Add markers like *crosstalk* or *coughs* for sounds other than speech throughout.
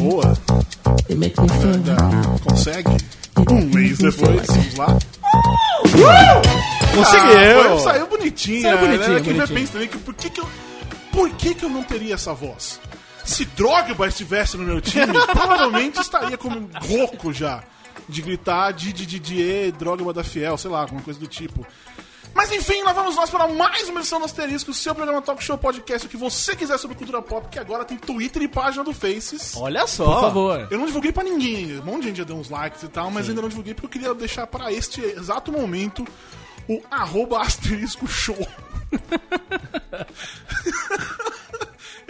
boa? Consegue? Um it mês makes me feel depois, like vamos lá. Conseguiu! Ah, saiu bonitinho. Saiu né? bonitinho, Quem bonitinho. pensa também que por que, que eu. Por que, que eu não teria essa voz? Se Drogba estivesse no meu time, *laughs* provavelmente estaria como um rouco já. De gritar Didi Drogba da Fiel, sei lá, alguma coisa do tipo. Mas enfim, lá vamos nós para mais uma edição do Asterisco, o seu programa Talk Show Podcast, o que você quiser sobre cultura pop, que agora tem Twitter e página do Faces. Olha só. Por favor. Eu não divulguei pra ninguém. Um monte de gente já deu uns likes e tal, mas ainda não divulguei porque eu queria deixar para este exato momento o arroba asterisco show. *laughs*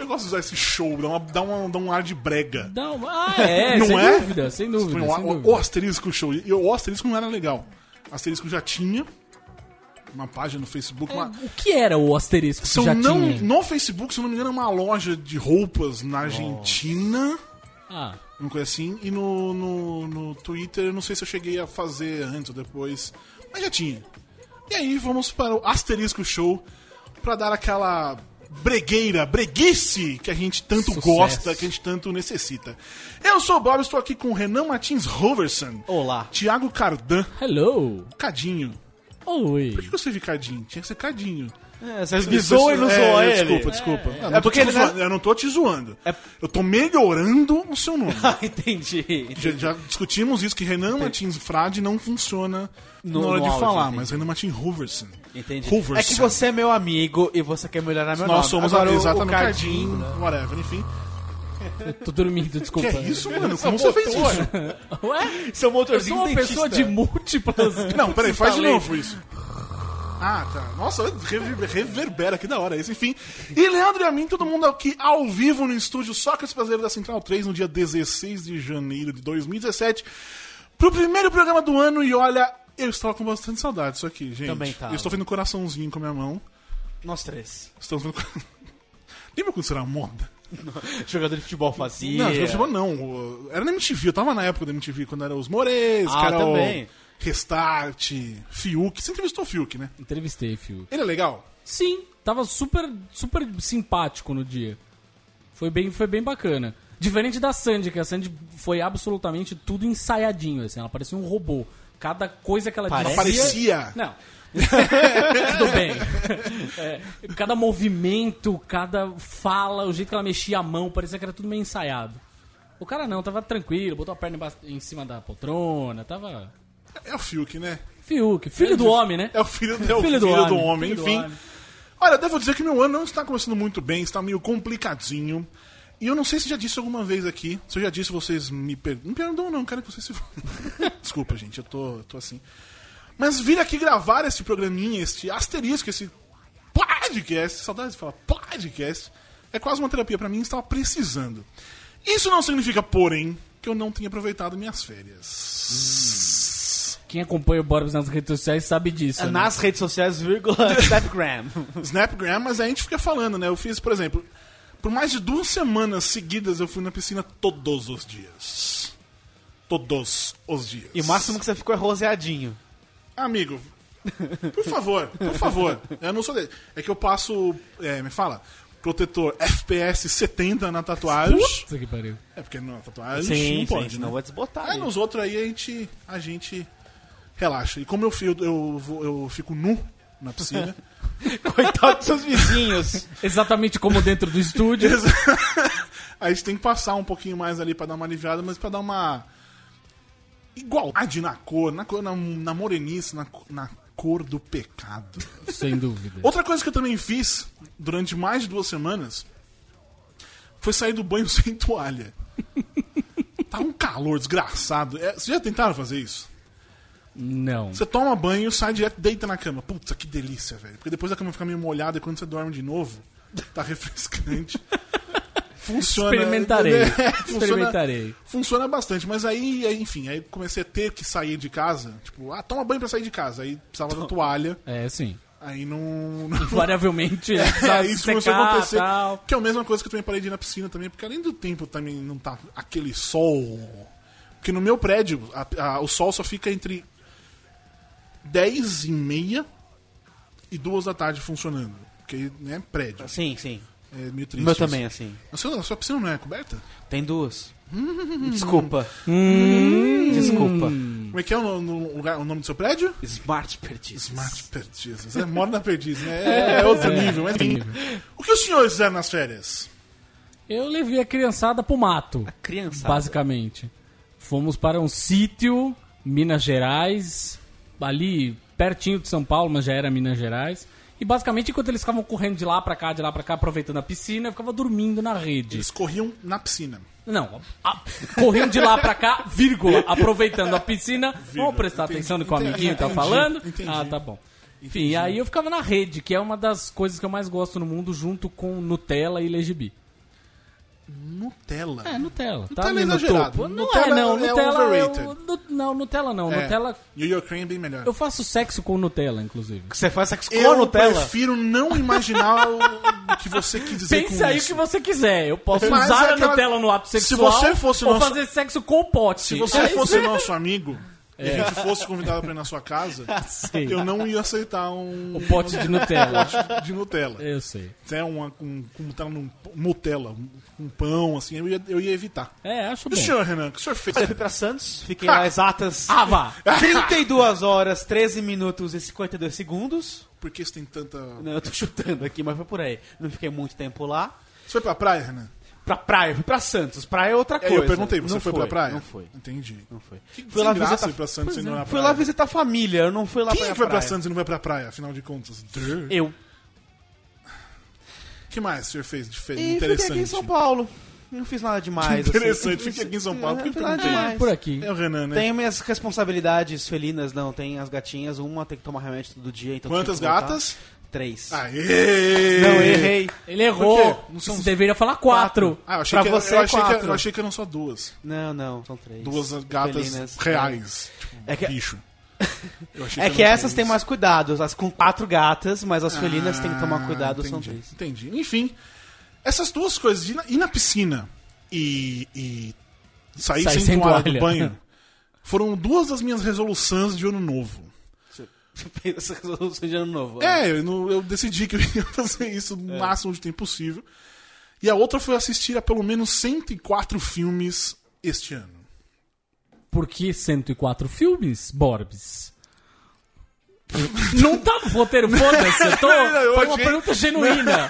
eu gosto de usar esse show, dá, uma, dá, uma- dá um ar de brega. Não, ah, é, *laughs* Não sem é? dúvida, sem dúvida. Sem o, dúvida. o asterisco show. E o asterisco não era legal. O asterisco já tinha uma página no Facebook. uma- O que era o asterisco se já não, tinha? no Facebook, se eu não me engano, é uma loja de roupas na Argentina. Ah, Uma coisa assim. E no, no, no Twitter, eu não sei se eu cheguei a fazer antes ou depois. Mas já tinha. E aí, vamos para o Asterisco Show pra dar aquela bregueira, breguice que a gente tanto Sucesso. gosta, que a gente tanto necessita. Eu sou o Bob, estou aqui com o Renan Martins Roverson. Olá. Thiago Cardan. hello. Cadinho. Oi. Por que você escrevi Cadinho? Tinha que ser Cadinho. É, você me zoou e não É, zoou ele. Desculpa, desculpa. Eu não É tô porque te ele é- zoando, Eu não tô te zoando. É- Eu tô melhorando o seu nome. *laughs* Ah, entendi. Já, já discutimos isso, que Renan Martins Frade não funciona No- na hora de áudio, falar, entendi. mas Renan Martins Hoverson. Entendi. É que você é meu amigo e você quer melhorar meu Nós nome. somos Agora, a, o- exatamente o Cardinho, Cardinho. whatever, enfim. Eu tô dormindo, Que desculpa. é isso, mano? Como você fez isso? Ué? Seu Eu motorzinho sou uma dentista. pessoa de múltiplas. *laughs* Não, peraí, faz de novo isso. Ah, tá. Nossa, rever- reverbera, que da hora isso. Enfim. E Leandro e a mim, todo mundo aqui ao vivo no estúdio Sócrates Brasileiro da Central 3, no dia 16 de janeiro de 2017, pro primeiro programa do ano. E olha, eu estava com bastante saudade disso aqui, gente. Também tava. Eu estou fazendo coraçãozinho com a minha mão. Nós três. Estamos vendo. *laughs* Lembra quando isso era moda? *laughs* Jogador de futebol fazia. Não, jogador de futebol não. Era na MTV, eu tava na época da MTV, quando era os Mores, Ah, era também. o Restart, Fiuk. Você entrevistou o Fiuk, né? Entrevistei, Fio. Ele é legal? Sim, tava super, super simpático no dia. Foi bem, foi bem bacana. Diferente da Sandy, que a Sandy foi absolutamente tudo ensaiadinho, assim, ela parecia um robô. Cada coisa que ela Parece? dizia... Parecia. Não. *laughs* Tudo bem. É, cada movimento, cada fala, o jeito que ela mexia a mão, parecia que era tudo meio ensaiado. O cara não, tava tranquilo, botou a perna em cima da poltrona, tava... É o Fiuk, né? Fiuk, filho do homem, né? É o filho, é o Filho do filho do homem, homem, filho do enfim. homem. Olha, devo dizer que meu ano não está começando muito bem, está meio complicadinho. E eu não sei se já disse alguma vez aqui. Se eu já disse, vocês me perdoam. Não perdoam, não, quero que vocês se. *laughs* Desculpa, gente, eu tô, eu tô assim. Mas vir aqui gravar esse programinha, este asterisco, esse podcast, saudades de falar podcast, é quase uma terapia pra mim e estava precisando. Isso não significa, porém, que eu não tenha aproveitado minhas férias. Quem acompanha o Borbs nas redes sociais sabe disso. É né? Nas redes sociais, vírgula, *laughs* Snapgram. Snapgram, mas a gente fica falando, né? Eu fiz, por exemplo, por mais de duas semanas seguidas eu fui na piscina todos os dias. Todos os dias. E o máximo que você ficou é roseadinho. Amigo, por favor, por favor. Eu não sou dele. É que eu passo, é, me fala, protetor FPS 70 na tatuagem. Puta que pariu. É porque na tatuagem não pode, senão né? vai desbotar. Aí aí. nos outros aí a gente, a gente relaxa. E como eu, eu, eu, eu fico nu na piscina, *laughs* *laughs* Coitado dos seus vizinhos. Exatamente como dentro do estúdio. *laughs* a gente tem que passar um pouquinho mais ali pra dar uma aliviada, mas pra dar uma igualdade na cor, na, cor, na, na morenice, na, na cor do pecado. Sem dúvida. Outra coisa que eu também fiz durante mais de duas semanas foi sair do banho *laughs* sem toalha. Tá um calor desgraçado. É, vocês já tentaram fazer isso? Não. Você toma banho, sai direto, deita na cama. Puta, que delícia, velho. Porque depois a cama fica meio molhada e quando você dorme de novo, tá refrescante. *laughs* Funciona. Experimentarei. É, *laughs* funciona, Experimentarei. funciona bastante. Mas aí, enfim, aí comecei a ter que sair de casa. Tipo, ah, toma banho pra sair de casa. Aí precisava da toalha. É, sim. Aí não. *laughs* não Invariavelmente, né? Precisa Aí isso começou a secar, acontecer. tal. Que é a mesma coisa que eu também parei de ir na piscina também, porque além do tempo também não tá aquele sol. Porque no meu prédio, a- a- o sol só fica entre 10 e meia e duas da tarde funcionando. Porque, né, prédio. Sim, sim. É meio triste. meu também, assim. A sua, a sua piscina não é coberta? Tem duas. Desculpa. Hum. Desculpa. Como é que é o, no- lugar, o nome do seu prédio? Smart Perdizes. Smart Perdizes. É, mora na Perdiz, né? *laughs* É outro nível. Mas, enfim, o que os senhores fizeram nas férias? Eu levei a criançada pro mato, Criança. basicamente. Fomos para um sítio, Minas Gerais, ali pertinho de São Paulo, mas já era Minas Gerais. E basicamente, enquanto eles ficavam correndo de lá pra cá, de lá pra cá, aproveitando a piscina, eu ficava dormindo na rede. Eles corriam na piscina. Não, a- corriam de lá pra cá, vírgula, aproveitando a piscina. Vamos prestar Entendi, atenção no que o entendi, amiguinho tá entendi, falando? entendi. Ah, tá bom. Enfim, aí eu ficava na rede, que é uma das coisas que eu mais gosto no mundo, junto com Nutella e Legibi. Nutella. É, Nutella. Tá Nutella é exagerado. topo. Não Nutella é, não. é Nutella overrated. eu- não, Nutella não. É. Nutella. Yo-Yo Cream é bem melhor. Eu faço sexo com Nutella, inclusive. Você faz sexo com Eu Nutella? prefiro não imaginar o que você quis dizer Pense com aí o que você quiser. Eu posso Mas usar é a aquela- Nutella no ato Se sexual você fosse ou nosso- fazer sexo com o pote. Se você Aí fosse nosso amigo *laughs* e a gente fosse convidado pra ir na sua casa, *laughs* Sei. eu não ia aceitar um O pote de Nutella. *laughs* de Nutella. Eu sei. Até uma com, com Nutella num Nutella, um pão, assim, eu ia, eu ia evitar. É, acho E o bom. senhor, Renan, o que o senhor fez? Eu fui pra Santos, fiquei lá exatas *laughs* Ah, vá. *laughs* 32 horas, 13 minutos e 52 segundos. Por que você tem tanta. Não, eu tô chutando aqui, mas foi por aí. Não fiquei muito tempo lá. Você foi pra praia, Renan? Pra praia, fui pra Santos. Praia é outra É, coisa. eu perguntei, você Não foi, pra praia? Não foi. Entendi. Não foi. Que fui lá visitar ir pra Santos Pois e não é, na Fui praia. lá visitar a família, eu não fui lá Quem pra é ir que vai pra praia. Santos e não vai pra praia, afinal de contas? Eu. Que mais o senhor fez de fe... E fiquei interessante? aqui em São Paulo. Não fiz nada demais. Interessante, assim. fiquei aqui em São Paulo, Não, porque nada perguntei. demais. Por aqui. É o Renan, né? Tenho minhas responsabilidades felinas, não. Tem as gatinhas, uma tem que tomar remédio todo dia. Então Quantas que gatas? Três. Aê! Não, errei. Ele errou. Não são- Você deveria falar quatro. Ah, eu achei, Pra que, você eu, é achei que, quatro. eu achei que eram só duas. Não, não, são três. Duas gatas Felinas. reais. Tipo, É que- bicho. *laughs* Eu achei É que eram essas têm mais cuidado. As com quatro gatas, mas as felinas têm que tomar Ah, cuidado, são entendi, três. Entendi. Enfim, essas duas coisas, ir na, ir na piscina e, e sair Sair sem, sem toalha do banho, *laughs* foram duas das minhas resoluções de ano novo. Você fez essa resolução de ano novo. É, eu, eu decidi que eu ia *laughs* fazer isso no máximo de tempo possível. E a outra foi assistir a pelo menos 104 filmes este ano. Por que 104 filmes, Borbs? Não tá no roteiro, foda-se. Eu tô... Eu Foi uma pergunta genuína.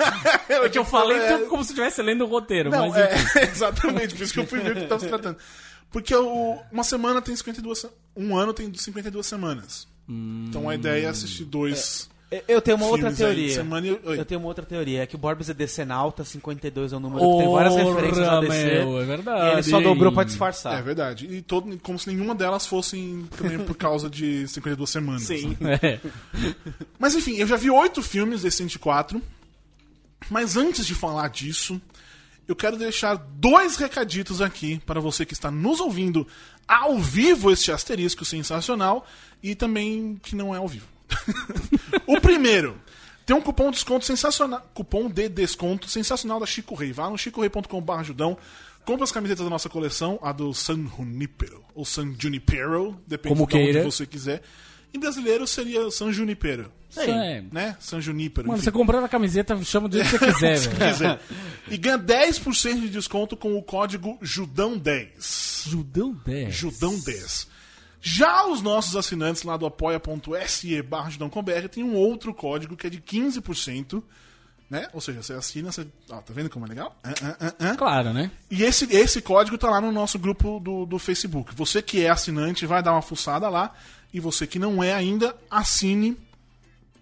É que eu falei É. tudo como se estivesse lendo o roteiro. Não, mas é, *laughs* exatamente, por isso que eu fui ver o que estava se tratando. Porque o- uma semana tem 52 se- Um ano tem 52 semanas. Então a ideia é assistir dois. Eu- tenho uma outra filmes teoria. semana. Eu tenho uma outra teoria. É que o Borbs é decenalta, 52 é um número que tem várias referências a Porra, DC. meu, é verdade. Ele só dobrou pra É disfarçar. verdade. E todo, como se nenhuma delas fossem também por causa de 52 semanas. Sim. né? É. *laughs* Mas enfim, eu já vi oito filmes desses 104. Mas antes de falar disso, eu quero deixar dois recaditos aqui para você que está nos ouvindo ao vivo este asterisco sensacional e também que não é ao vivo. *laughs* o primeiro, tem um cupom de desconto sensacional, cupom de desconto sensacional da Chico Rei. Vá no chicorei.com.br ajudão, compra as camisetas da nossa coleção, a do San Junipero ou San Junipero, depende Como de onde você quiser. Em brasileiro seria San Junipero. Isso é. Né? San Junipero. Mano, enfim. você comprando a camiseta, chama do jeito que você *laughs* quiser, velho. Quer dizer, e ganha 10% de desconto com o código JUDÃO10. Judão 10. Judão10. Já os nossos assinantes lá do apoia.se barra tem um outro código que é de 15%. Né? Ou seja, você assina, você. Ó, tá vendo como é legal? Ah, ah, ah. Claro, né? E esse, esse código tá lá no nosso grupo do, do Facebook. Você que é assinante vai dar uma fuçada lá. E você que não é ainda, assine.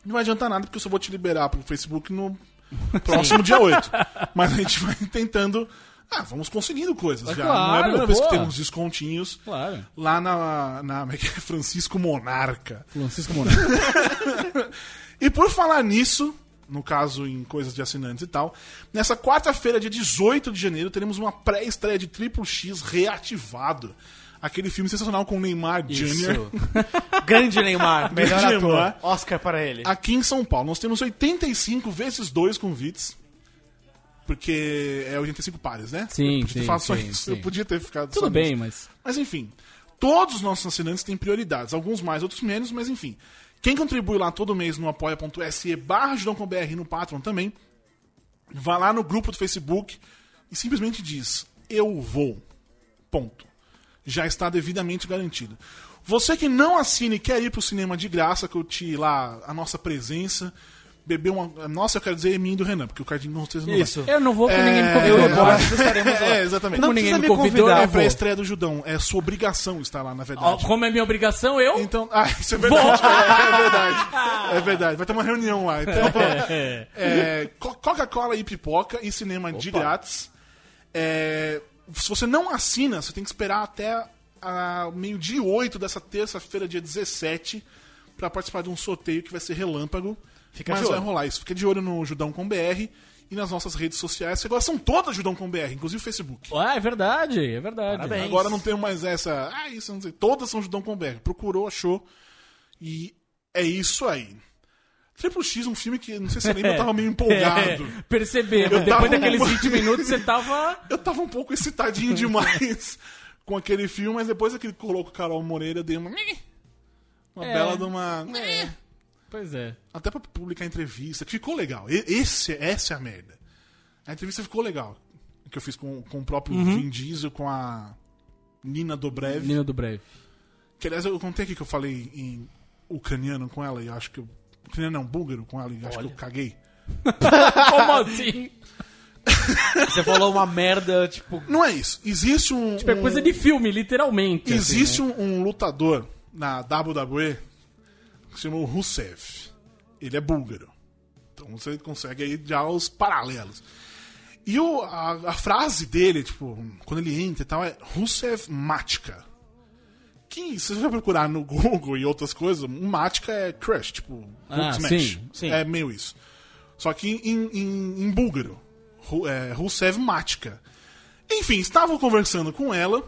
Não vai adiantar nada, porque eu só vou te liberar pro Facebook no *laughs* próximo dia 8. Mas a gente vai *laughs* tentando. Ah, vamos conseguindo coisas Mas já. não é a claro, primeira vez que temos descontinhos Claro. lá na, na é é? Francisco Monarca. Francisco Monaco. *laughs* E por falar nisso, no caso em coisas de assinantes e tal, nessa quarta-feira, dia 18 de janeiro, teremos uma pré-estreia de Triple X reativado. Aquele filme sensacional com o Neymar Jr. *laughs* Grande Neymar, *laughs* melhor Grande ator. Neymar. Oscar para ele. Aqui em São Paulo. Nós temos 85 vezes 2 convites. Porque é 85 pares, né? Sim, eu podia ter sim, só sim, isso. sim. Eu podia ter ficado Tudo bem, nisso. mas. Mas enfim. Todos os nossos assinantes têm prioridades, alguns mais, outros menos, mas enfim. Quem contribui lá todo mês no apoia.se barra JudãoComBR no Patreon também, vai lá no grupo do Facebook e simplesmente diz: Eu vou. Ponto. Já está devidamente garantido. Você que não assine e quer ir pro cinema de graça, curtir lá a nossa presença, beber uma. Nossa, eu quero dizer mim do Renan, porque o Cardinho com certeza não vai. Isso. Eu não vou porque ninguém me *laughs* É, convidou. Eu? Borges estaremos lá. É, exatamente. Não Como ninguém me convidou, convidar. É pra vou. estreia do Judão. É sua obrigação estar lá, na verdade. Como é minha obrigação, eu. Então, *laughs* ah, isso é verdade. É, é verdade. É verdade. Vai ter uma reunião lá. Então, *laughs* é, Co- Coca-Cola e pipoca e cinema de grátis. É, se você não assina, você tem que esperar até meio-dia e oito dessa terça-feira, dia 17, pra participar de um sorteio que vai ser relâmpago. Fica mas de vai olho. rolar isso. Fica de olho no Judão com BR e nas nossas redes sociais, que agora são todas Judão com BR, inclusive o Facebook. Ah, é verdade, é verdade. Parabéns. Agora não tem mais essa. Ah, isso não sei. Todas são Judão com BR. Procurou, achou. E é isso aí. Triple X, um filme que, não sei se você lembra, *laughs* eu tava meio empolgado. É, percebemos. Eu Depois daqueles um- 20 minutos você tava. *laughs* Eu tava um pouco excitadinho demais *laughs* com aquele filme, mas depois que ele colocou Carol Moreira, eu dei uma. Uma É. bela de uma. Pois é. Até pra publicar entrevista, que ficou legal. Esse, essa é a merda. A entrevista ficou legal. Que eu fiz com, com o próprio Vin Diesel, com a Nina Dobrev. Nino do Breve. Que aliás eu contei aqui que eu falei em ucraniano com ela e eu acho que eu. Ucraniano não, búlgaro com ela e acho que eu caguei. *laughs* Como assim? Você falou uma merda, tipo. Não é isso. Existe um. Tipo, é um- coisa de filme, literalmente. assim, Existe né? um, um lutador na WWE se chama Rusev. Ele é búlgaro. Então você consegue aí já os paralelos. E o, a, a frase dele, tipo, quando ele entra e tal, é Rusev Matka. Que, se você vai procurar no Google e outras coisas, Matka é crush, tipo, Ah, Smash. sim, sim. É meio isso. Só que em, em, em búlgaro. É, Rusev Matka. Enfim, estava conversando com ela.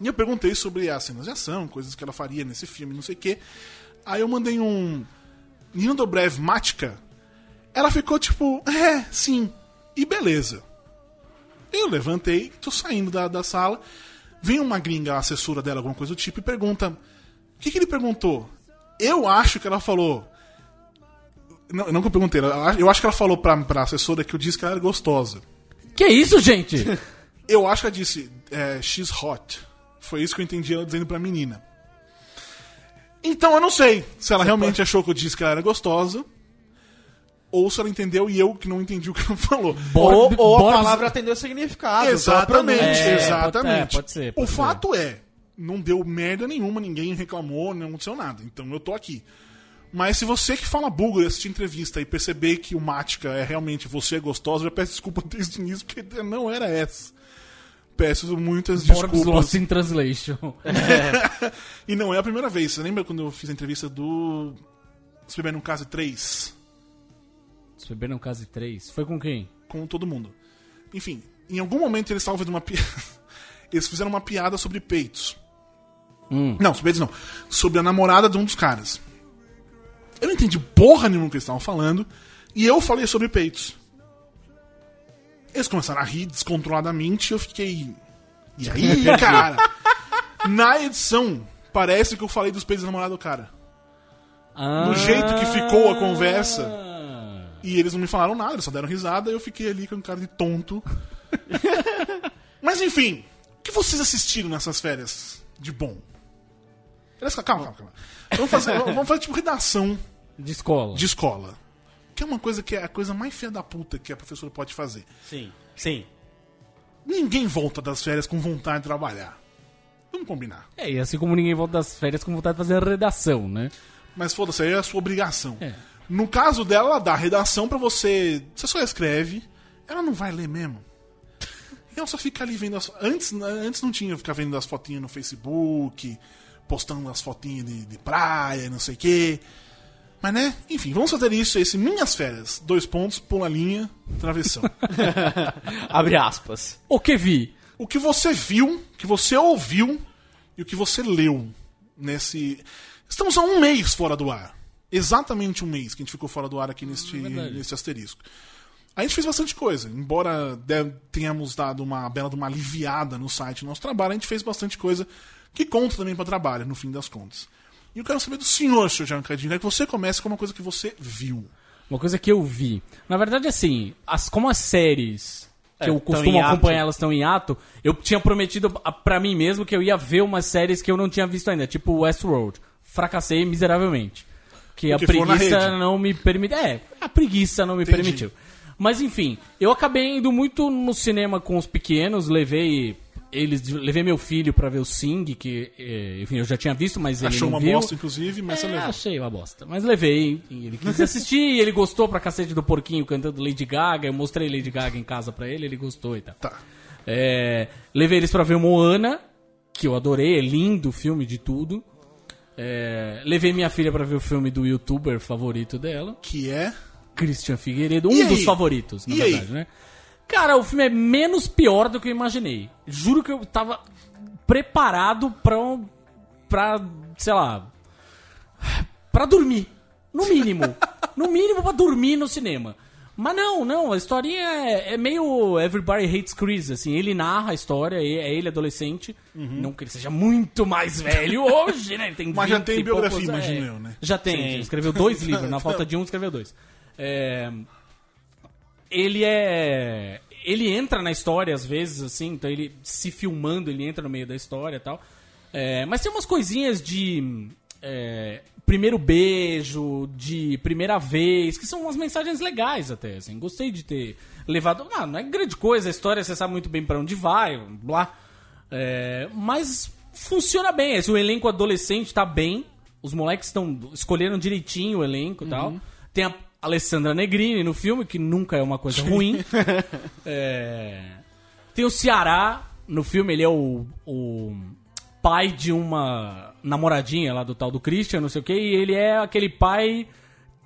E eu perguntei sobre as cenas de ação, coisas que ela faria nesse filme, não sei o quê. Aí eu mandei um. Nino Dobrev Matka. Ela ficou tipo, é, sim. E beleza. Eu levantei, tô saindo da, da sala. Vem uma gringa, a assessora dela, alguma coisa do tipo, e pergunta: O que, que ele perguntou? Eu acho que ela falou. Não, não que eu perguntei, eu acho que ela falou pra, pra assessora que eu disse que ela era gostosa. Que isso, gente? *laughs* Eu acho que ela disse é, she's hot. Foi isso que eu entendi ela dizendo pra menina. Então eu não sei se ela realmente achou que eu disse que ela era gostosa. Ou se ela entendeu e eu que não entendi o que ela falou. Ou, ou a Boris- palavra atendeu o significado. exatamente, É, exatamente. é, pode ser, o pode ser. fato é, não deu merda nenhuma, ninguém reclamou, não aconteceu nada. Então eu tô aqui. Mas se você que fala búlgaro assistir entrevista e perceber que o Mática é realmente você é gostosa, já peço desculpa *laughs* desde o início, porque não era essa. Peço muitas Forbes desculpas. Lost in Translation. *laughs* E não é a primeira vez. Você lembra quando eu fiz a entrevista do. Se beber no caso 3? Se beber no caso 3. Foi com quem? Com todo mundo. Enfim, em algum momento eles estavam uma piada. *laughs* Eles fizeram uma piada sobre peitos. Hum. Não, sobre peitos não. Sobre a namorada de um dos caras. Eu não entendi porra nenhuma que eles estavam falando. E eu falei sobre peitos. Eles começaram a rir descontroladamente e eu fiquei. E aí, *laughs* cara? Na edição, parece que eu falei dos peitos da namorada do cara. Ah. Do jeito que ficou a conversa. E eles não me falaram nada, eles só deram risada e eu fiquei ali com um cara de tonto. *laughs* Mas enfim, o que vocês assistiram nessas férias de bom? Calma, calma, calma. Vamos fazer, vamos fazer tipo redação De escola. de escola. Que é uma coisa que é a coisa mais feia da puta que a professora pode fazer. Sim, sim. Ninguém volta das férias com vontade de trabalhar. Vamos combinar. É, e assim como ninguém volta das férias com vontade de fazer a redação, né? Mas foda-se, aí é a sua obrigação. É. No caso dela, ela dá a redação pra você. Você só escreve, ela não vai ler mesmo. E ela só fica ali vendo as. Antes, antes não tinha ficar vendo as fotinhas no Facebook, postando as fotinhas de, de praia, não sei o quê. Mas né, enfim, vamos fazer isso, esse Minhas Férias. Dois pontos, pula a linha, travessão. *laughs* Abre aspas. O que vi? o que você viu, o que você ouviu e o que você leu nesse. Estamos há um mês fora do ar. Exatamente um mês que a gente ficou fora do ar aqui neste, verdade. neste asterisco. A gente fez bastante coisa. Embora tenhamos dado uma bela de uma aliviada no site do nosso trabalho, a gente fez bastante coisa que conta também para trabalho, no fim das contas. E eu quero saber do senhor, senhor Jean Cadinho, quero que você comece com uma coisa que você viu. Uma coisa que eu vi. Na verdade, assim, as, como as séries que É, eu costumo acompanhar, elas estão em ato, eu tinha prometido a- pra mim mesmo que eu ia ver umas séries que eu não tinha visto ainda, tipo Westworld. Fracassei miseravelmente. Que Porque a preguiça não me permitiu. É, a preguiça não me Entendi. permitiu. Mas enfim, eu acabei indo muito no cinema com os pequenos, levei eles, levei meu filho pra ver o Sing, que eh, enfim, eu já tinha visto, mas ele Achou não uma viu. bosta, inclusive, mas você É, levou. achei uma bosta. Mas levei, ele quis assistir, e ele gostou pra cacete do porquinho cantando Lady Gaga. Eu mostrei Lady Gaga em casa pra ele, ele gostou e tal. Tá. É, levei eles pra ver o Moana, que eu adorei, é lindo o filme de tudo. É, levei minha filha pra ver o filme do youtuber favorito dela, Que é. Christian Figueiredo, um dos aí? favoritos, na E aí? verdade, né? Cara, o filme é menos pior do que eu imaginei. Juro que eu tava preparado pra, um- pra sei lá, pra dormir. No mínimo. *laughs* no mínimo pra dormir no cinema. Mas não, não, a historinha é, é meio Everybody Hates Chris, assim, ele narra a história, é ele adolescente, Uhum. não que ele seja muito mais velho *laughs* hoje, né, ele tem Mas já 20 tem e poucos, biografia, é. imagino eu, né? Já tem, Sim. escreveu dois *laughs* livros, na falta de um escreveu dois. É, ele é. Ele entra na história às vezes, assim, então ele se filmando, ele entra no meio da história e tal. É, mas tem umas coisinhas de. é, primeiro beijo, de primeira vez, que são umas mensagens legais até, assim. Gostei de ter levado. Não, não é grande coisa, a história você sabe muito bem pra onde vai, blá. É, mas funciona bem. Esse, o elenco adolescente tá bem. Os moleques estão escolheram direitinho o elenco e tal. Tem a Alessandra Negrini no filme, que nunca é uma coisa ruim. *laughs* É, Tem o Ceará no filme, ele é o, o pai de uma namoradinha lá do tal do Christian, não sei o que, e ele é aquele pai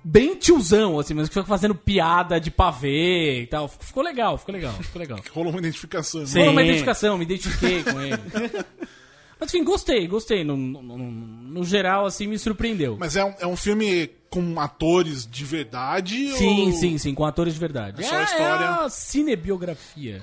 bem tiozão, assim, mas que fica fazendo piada de pavê e tal. Ficou legal, ficou legal, ficou legal. Rolou uma identificação. né? Sim. Rolou uma identificação, me identifiquei com ele. *laughs* Mas enfim, gostei, gostei. No, no, no- no geral, assim, me surpreendeu. Mas é um, é um filme com atores de verdade? Sim, ou... sim, sim, com atores de verdade. É só a história- É a cinebiografia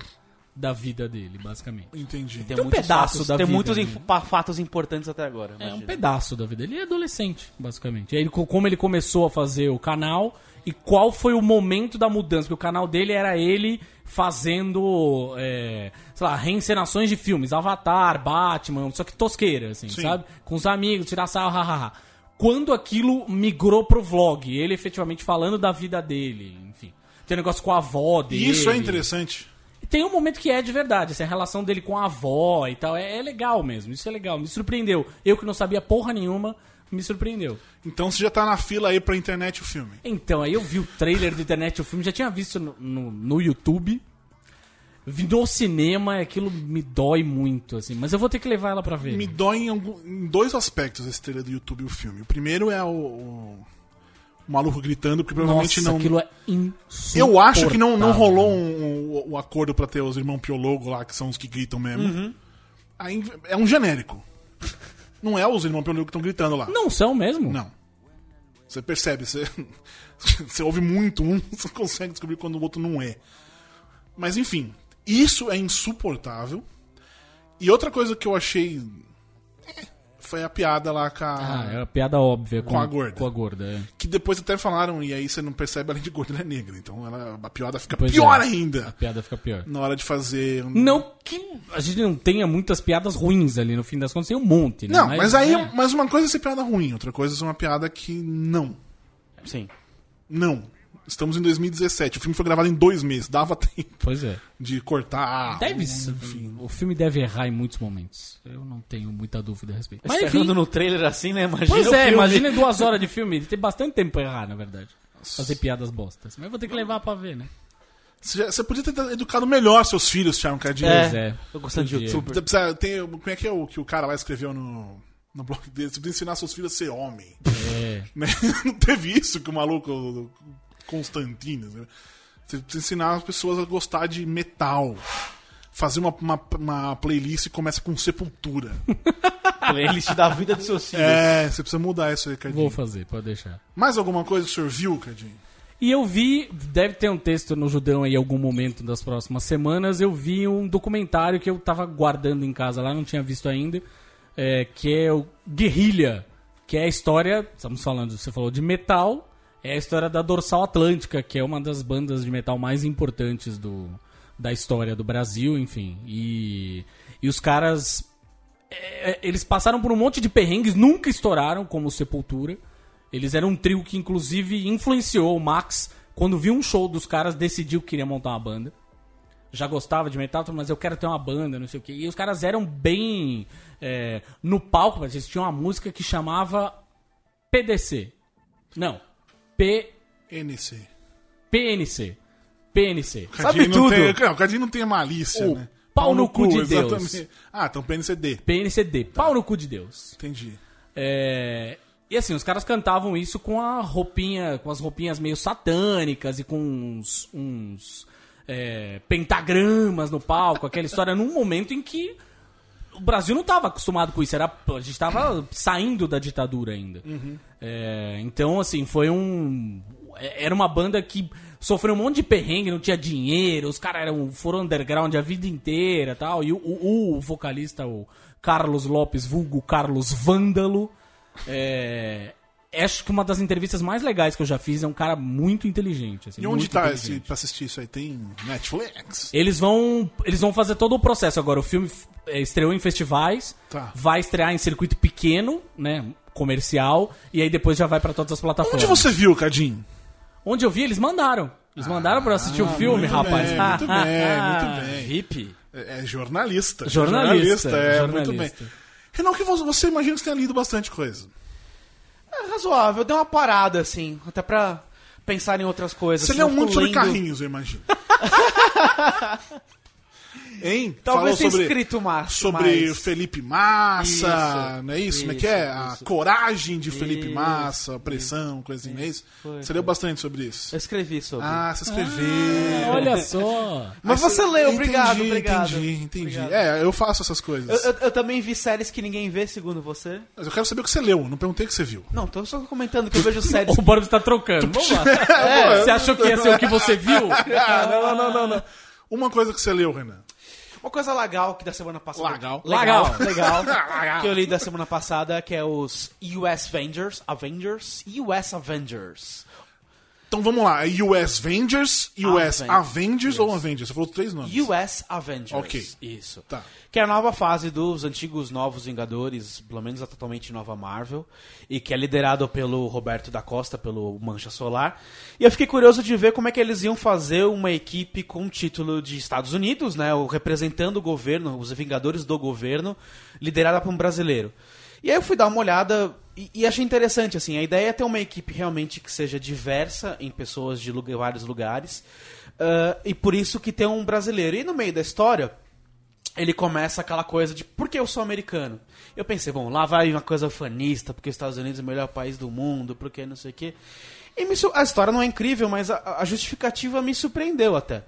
da vida dele, basicamente. Entendi. Tem um muitos pedaço fatos, da tem vida, muitos inf- pa- fatos importantes até agora. É um imagina. pedaço da vida. Ele é adolescente, basicamente. E aí, co- como ele começou a fazer o canal e qual foi o momento da mudança. Porque o canal dele era ele fazendo, é, sei lá, reencenações de filmes. Avatar, Batman, só que tosqueira, assim, Sim. sabe? Com os amigos, tirar sarro, hahaha. Quando aquilo migrou pro vlog, ele efetivamente falando da vida dele, enfim. Tem um negócio com a avó dele. Isso é interessante. Tem um momento que é de verdade, assim, a relação dele com a avó e tal. É, é legal mesmo, isso é legal. Me surpreendeu. Eu que não sabia porra nenhuma, me surpreendeu. Então você já tá na fila aí pra internet o filme. Então, aí eu vi o trailer do internet, o filme, já tinha visto no, no, no YouTube. No cinema, e aquilo me dói muito, assim. Mas eu vou ter que levar ela pra ver. Me dói em, algum- em dois aspectos esse trailer do YouTube e o filme. O primeiro é o, o, o maluco gritando, porque provavelmente Nossa, não. aquilo é insuportável. Eu acho que não, não rolou um, um- o acordo pra ter os irmãos Piologo lá, que são os que gritam mesmo. Uhum. Aí é um genérico. Não é os irmãos Piologo que estão gritando lá. Não são mesmo? Não. Você percebe, você, *laughs* você ouve muito um, *laughs* você consegue descobrir quando o outro não é. Mas enfim, isso é insuportável. E outra coisa que eu achei é, foi a piada lá com a. Ah, é uma piada óbvia. Com, Com a gorda. Com a gorda, é. Que depois até falaram, e aí você não percebe, além de gorda, ela é negra. Então ela, a piada fica Pois pior é. A ainda piada fica pior. na hora de fazer. um- Não que a gente não tenha muitas piadas ruins ali, no fim das contas tem um monte, né? Não, mas, aí. é. Mas uma coisa é ser piada ruim, outra coisa é ser uma piada que não. Sim. Não. Estamos em 2017. O filme foi gravado em dois meses. Dava *laughs* tempo Pois é. de cortar. Deve um- ser. O filme deve errar em muitos momentos. Eu não tenho muita dúvida a respeito. Mas Mas enfim, no trailer assim, né? Imagina pois o é, filme. imagina duas *laughs* horas de filme. Tem bastante tempo pra errar, na verdade. Fazer piadas bostas. Mas eu vou ter que levar pra ver, né? Você, podia ter educado melhor seus filhos, Thiago Cardinho. Pois é. Tô gostando de youtuber. Precisa- tem- como é que é o que o cara lá escreveu no, no blog dele? Você precisa ensinar seus filhos a ser homem. É. *laughs* Né? Não teve isso que o maluco o Constantino. né? Você precisa ensinar as pessoas a gostar de metal. Fazer uma, uma, uma playlist que começa com Sepultura. *laughs* Playlist da vida dos seus filhos. É, você precisa mudar isso aí, Cardinho. Vou fazer, pode deixar. Mais alguma coisa que o senhor viu, Cardinho? E eu vi, deve ter um texto no Judão aí em algum momento das próximas semanas. Eu vi um documentário que eu tava guardando em casa lá, não tinha visto ainda. é, que é o Guerrilha, que é a história, estamos falando, você falou de metal, é a história da Dorsal Atlântica, que é uma das bandas de metal mais importantes do, da história do Brasil, enfim. E, e os caras, é, eles passaram por um monte de perrengues, nunca estouraram como Sepultura. Eles eram um trio que, inclusive, influenciou o Max. Quando viu um show dos caras, decidiu que queria montar uma banda. Já gostava de metal, mas eu quero ter uma banda, não sei o quê. E os caras eram bem. é, no palco, mas eles tinham uma música que chamava PDC. Não. P, NC. PNC. PNC. Sabe Cadinho não tudo. Tem, não, o Cadinho não tem malícia, O né? pau no cu de Deus. exatamente. Ah, então PNCD. PNCD. Pau no cu de Deus. Entendi. É, E assim, os caras cantavam isso com a roupinha, com as roupinhas meio satânicas e com uns, uns, é, pentagramas no palco, aquela história num momento em que o Brasil não estava acostumado com isso, era, a gente estava saindo da ditadura ainda. É, então, assim, foi um. Era uma banda que sofreu um monte de perrengue, não tinha dinheiro, os caras eram, foram underground a vida inteira tal. E o, o- o vocalista, o Carlos Lopes, vulgo Carlos Vândalo, é, acho que uma das entrevistas mais legais que eu já fiz é um cara muito inteligente. assim, E onde muito tá esse, pra assistir isso aí? Tem Netflix? Eles vão, eles vão fazer todo o processo agora. O filme é, estreou em festivais, Tá. vai estrear em circuito pequeno, né, comercial, e aí depois já vai pra todas as plataformas. Onde você viu, Cadinho? Onde eu vi, eles mandaram. Eles mandaram pra eu assistir o filme, muito rapaz. bem, muito bem, muito *laughs* bem. VIP. É, é jornalista. Jornalista, é, jornalista. muito bem. Renan, que você, você imagina que você tenha lido bastante coisa. É razoável, deu uma parada, assim, até pra pensar em outras coisas. Você assim, lê um muito fico sobre lendo- carrinhos, eu imagino. *laughs* hein? Talvez tenha sobre, escrito mais. sobre mais. Felipe Massa, Isso, não é isso? Como é que é? A coragem de Felipe Isso, Massa, a pressão, coisa assim, não é isso? Foi, Você leu bastante sobre isso? Eu escrevi sobre. Ah, você escreveu. Olha só. Mas Ah, você leu, entendi, obrigado, obrigado. Entendi, entendi. Obrigado. É, eu faço essas coisas. Eu, eu- eu também vi séries que ninguém vê, segundo você. Mas eu quero saber o que você leu, não perguntei o que você viu. Não, tô só comentando que eu vejo *laughs* séries. O Boris tá trocando. Vamos lá. É, você achou que ia ser o que você viu? *laughs* Ah, não, não, não, não, não. Uma coisa que você leu, Renan. Uma coisa legal que da semana passada. Legal. *laughs* Legal, legal. que eu li da semana passada, que é os US Avengers. Avengers? US Avengers. Então vamos lá, é US Avengers, US Avengers. Avengers ou Avengers? Você falou três nomes. US Avengers. Ok. Isso. Tá. Que é a nova fase dos antigos Novos Vingadores, pelo menos a totalmente nova Marvel, e que é liderado pelo Roberto da Costa, pelo Mancha Solar. E eu fiquei curioso de ver como é que eles iam fazer uma equipe com o título de Estados Unidos, né, representando o governo, os Vingadores do governo, liderada por um brasileiro. E aí eu fui dar uma olhada e, e achei interessante, assim, a ideia é ter uma equipe realmente que seja diversa em pessoas de lugar- vários lugares, ah, e por isso que tem um brasileiro. E no meio da história, ele começa aquela coisa de por que eu sou americano? Eu pensei, bom, lá vai uma coisa fanista, porque os Estados Unidos é o melhor país do mundo, porque não sei o quê. E me a história não é incrível, mas a, a justificativa me surpreendeu até.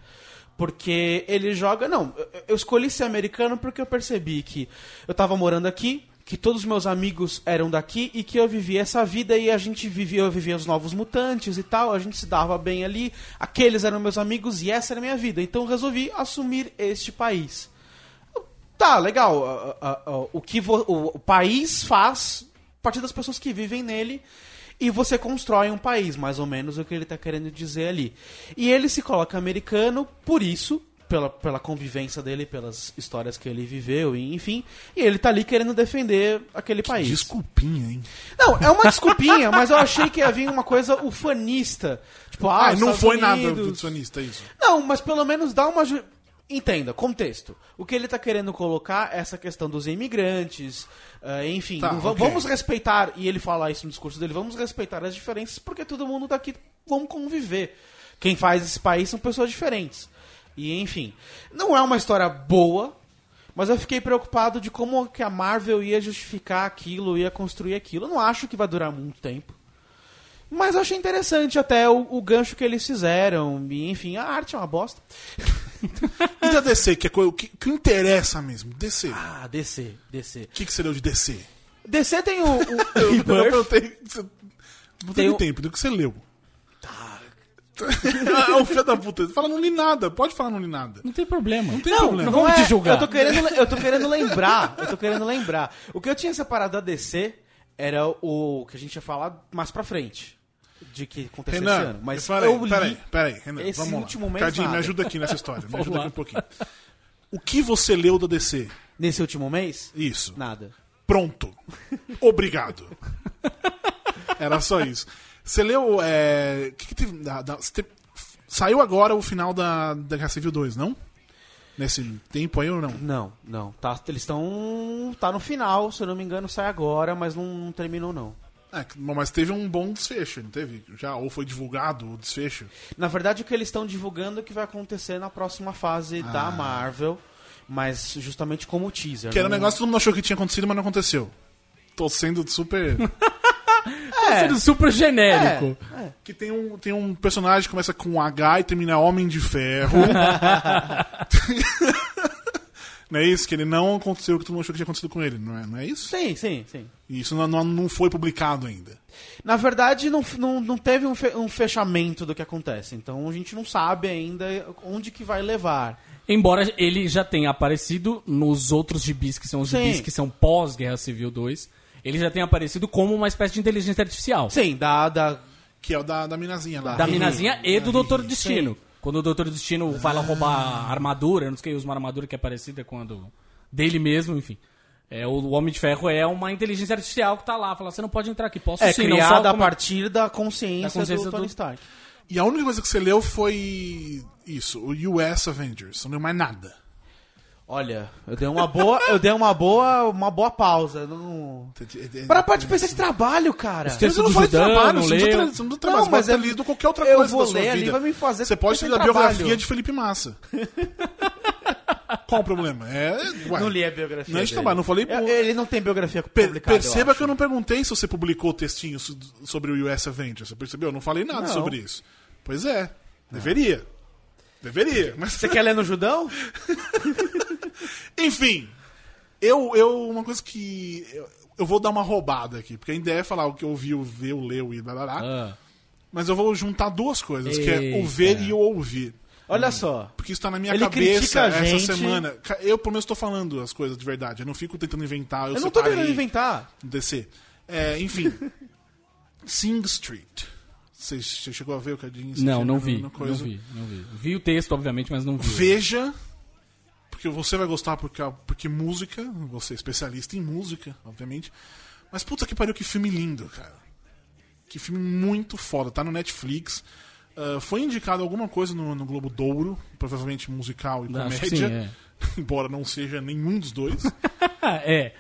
Porque ele joga. Não, eu escolhi ser americano porque eu percebi que eu tava morando aqui, que todos os meus amigos eram daqui e que eu vivia essa vida e a gente vivia, eu vivia os novos mutantes e tal, a gente se dava bem ali, aqueles eram meus amigos e essa era a minha vida. Então resolvi assumir este país. Tá, legal. o que o país faz a partir das pessoas que vivem nele e você constrói um país, mais ou menos o que ele está querendo dizer ali. E ele se coloca americano por isso, pela, pela convivência dele, pelas histórias que ele viveu, e, enfim. E ele tá ali querendo defender aquele país. Desculpinha, hein? Não, é uma desculpinha, *laughs* mas eu achei que havia uma coisa ufanista. Tipo, ah, Ah, não Estados foi nada Unidos- do sonista isso. não, mas pelo menos dá uma. ju- Entenda, contexto. O que ele tá querendo colocar é essa questão dos imigrantes, eh, enfim. Tá, va- ok. Vamos respeitar, e ele fala isso no discurso dele, vamos respeitar as diferenças porque todo mundo daqui vamos conviver. Quem faz esse país são pessoas diferentes. E enfim. Não é uma história boa, mas eu fiquei preocupado de como que a Marvel ia justificar aquilo, ia construir aquilo. Eu não acho que vai durar muito tempo. Mas eu achei interessante até o, o gancho que eles fizeram. E, enfim, a arte é uma bosta. *laughs* E da DC, que é o que, que interessa mesmo? DC. O Ah, DC, DC. que, que você leu de DC? DC tem o, o *laughs* Eu perguntei. Você... Não Tem teve o- tempo, do que você leu? É um *laughs* filho da puta. Fala, não li nada. Pode falar, não li nada. Não tem problema. Não tem problema. Não vamos é, te julgar. Eu tô, querendo, eu tô querendo lembrar. Eu tô querendo lembrar. O que eu tinha separado da DC era o que a gente ia falar mais pra frente. De que aconteceu esse Renan, ano. Mas peraí, eu li. peraí, peraí, Renan, esse vamos lá. último mês Cadinho, me ajuda aqui nessa história. Me *laughs* ajuda lá. aqui um pouquinho. O que você leu da DC? Nesse último mês? Isso. Nada. Pronto. Obrigado. *laughs* Era só isso. Você leu. É... Que que teve, da- da- Saiu agora o final da, da Guerra Civil 2, não? Nesse tempo aí ou não? Não, não. Tá, eles estão. Tá no final, se eu não me engano, sai agora, mas não, não terminou, não. É, mas teve um bom desfecho, não teve? Já, ou foi divulgado o desfecho? Na verdade, o que eles estão divulgando é o que vai acontecer na próxima fase da Marvel, mas justamente como teaser. Que era um não- negócio que todo mundo achou que tinha acontecido, mas não aconteceu. Tô sendo super. *laughs* Tá sendo super genérico. É, que tem um, tem um personagem que começa com H e termina Homem de Ferro. *laughs* não é isso? Que ele não aconteceu o que todo mundo achou que tinha acontecido com ele, não é, não é isso? Sim, sim, sim. E isso não, não, não foi publicado ainda. Na verdade, não, não, não teve um, fe- um fechamento do que acontece. Então a gente não sabe ainda onde que vai levar. Embora ele já tenha aparecido nos outros gibis, que são os Sim. gibis que são pós-Guerra Civil 2, ele já tenha aparecido como uma espécie de inteligência artificial. Sim, da. da Que é o da, da minazinha lá. Da Sim. Minazinha e do Sim. Doutor Destino. Quando o Doutor Destino vai lá roubar a armadura, não sei o que, usa uma armadura que é parecida com a do, dele mesmo, enfim. É, o, Homem de Ferro é uma inteligência artificial que tá lá, fala, você não pode entrar aqui, posso é sim, não criada só a como- partir da consciência, Da consciência do Tony do- Stark. E a única coisa que você leu foi isso, o US Avengers. Não leu mais nada. Olha, eu dei uma boa, eu dei uma boa, uma boa pausa. Não... Para para de pensar esse trabalho, cara. Mas eu não falei de trabalho, você não tra- você não Não, você mas ter é- lido qualquer outra eu coisa vou da sua ler ali, vida. vai me fazer Você pode ler a biografia de Felipe Massa. *laughs* Qual o problema? É, ué, Não li a biografia. Não é de trabalho, não falei Eu- por- Ele não tem biografia publicada. eu perceba acho. que eu não perguntei se você publicou o textinho so- sobre o US Avengers. Você percebeu? Eu não falei nada Não. sobre isso. Pois é. Deveria. Deveria. Mas... Você quer ler no Judão? *laughs* Enfim. Eu, eu. Uma coisa que. Eu, eu vou dar uma roubada aqui. Porque a ideia é falar o que eu vi, o ver, o leu e blá blá blá. Ah. Mas eu vou juntar duas coisas, que é o Eita. ver e o ouvir. Olha só. Porque isso tá na minha Ele cabeça essa gente. semana. Eu, pelo menos, tô falando as coisas de verdade. Eu não fico tentando inventar. Eu, Eu não tô tentando inventar. DC. É, enfim. *laughs* Sing Street. Você você chegou a ver o Cadinho? Você Não, chegou não no- vi, não vi, não vi. Vi o texto, obviamente, mas não vi. Veja, porque você vai gostar porque, porque música, você é especialista em música, obviamente. Mas puta que pariu, que filme lindo, cara. Que filme muito foda, tá no Netflix. Ah, foi indicado alguma coisa no, no Globo Douro, provavelmente musical e que comédia. sim, é. *laughs* Embora não seja nenhum dos dois. *laughs* É.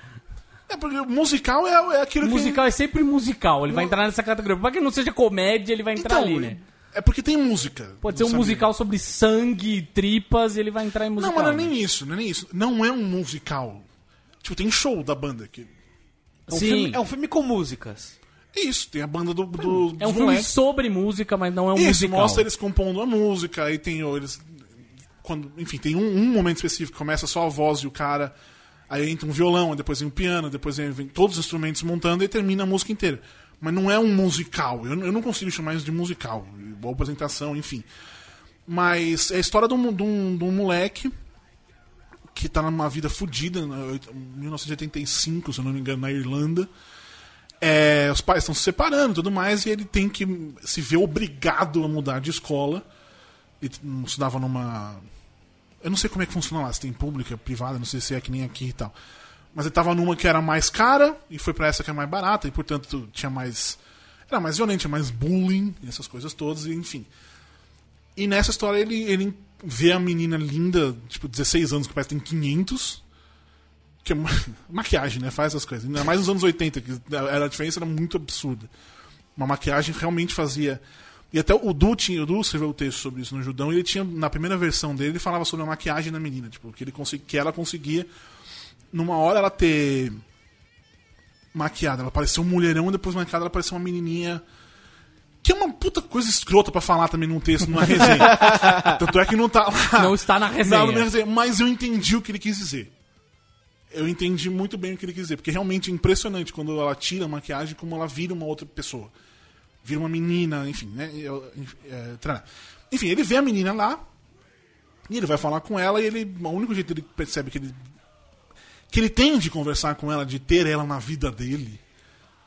é, porque musical é, é aquilo que. Musical é sempre musical, ele vai entrar nessa categoria. Para que não seja comédia, ele vai entrar Então, ali, né? É porque tem música. Pode ser um sabe? musical sobre sangue, tripas, e ele vai entrar em Não, musical. mas não é nem isso, não é nem isso. Não é um musical. Tipo, tem show da banda aqui. É um, Sim. filme, é um filme com músicas. É isso, tem a banda do, do É um filme moleques. sobre música, mas não é um Isso, musical. mostra eles compondo a música, aí tem eles. Quando, enfim, tem um, um momento específico, começa só a voz e o cara. Aí entra um violão, depois vem um piano, depois vem, vem todos os instrumentos montando e termina a música inteira. Mas não é um musical. Eu, eu não consigo chamar isso de musical. Boa apresentação, enfim. Mas é a história de um, de um, de um moleque que tá numa vida fodida, em 1985, se eu não me engano, na Irlanda. É, os pais estão se separando e tudo mais, e ele tem que se ver obrigado a mudar de escola. Não estudava numa. Eu não sei como é que funciona lá, se tem pública, privada, não sei se é que nem aqui e tal. Mas ele tava numa que era mais cara e foi pra essa que é mais barata, e portanto tinha mais. Era mais violento, tinha mais bullying, essas coisas todas, e enfim. E nessa história ele, ele vê a menina linda, tipo, 16 anos, que parece que tem 500. Que é ma- *laughs* maquiagem, né? Faz essas coisas. Ainda mais nos anos 80, que a diferença era muito absurda. Uma maquiagem realmente fazia. E até o Du, tinha, o du escreveu o texto sobre isso no Judão, e ele tinha, na primeira versão dele, ele falava sobre a maquiagem da menina, tipo, que, ele consegui, que ela conseguia, numa hora ela ter maquiada, ela parecia um mulherão, e depois maquiada ela parecia uma menininha. Que é uma puta coisa escrota pra falar também num texto, numa resenha. *laughs* Tanto é que não tá lá. Não está na resenha. Não, resenha, mas eu entendi o que ele quis dizer. Eu entendi muito bem o que ele quis dizer, porque realmente é impressionante quando ela tira a maquiagem como ela vira uma outra pessoa. vira uma menina, enfim, né? eu- é. Enfim, ele vê a menina lá e ele vai falar com ela e ele, o único jeito que ele percebe que ele que ele tem de conversar com ela, de ter ela na vida dele,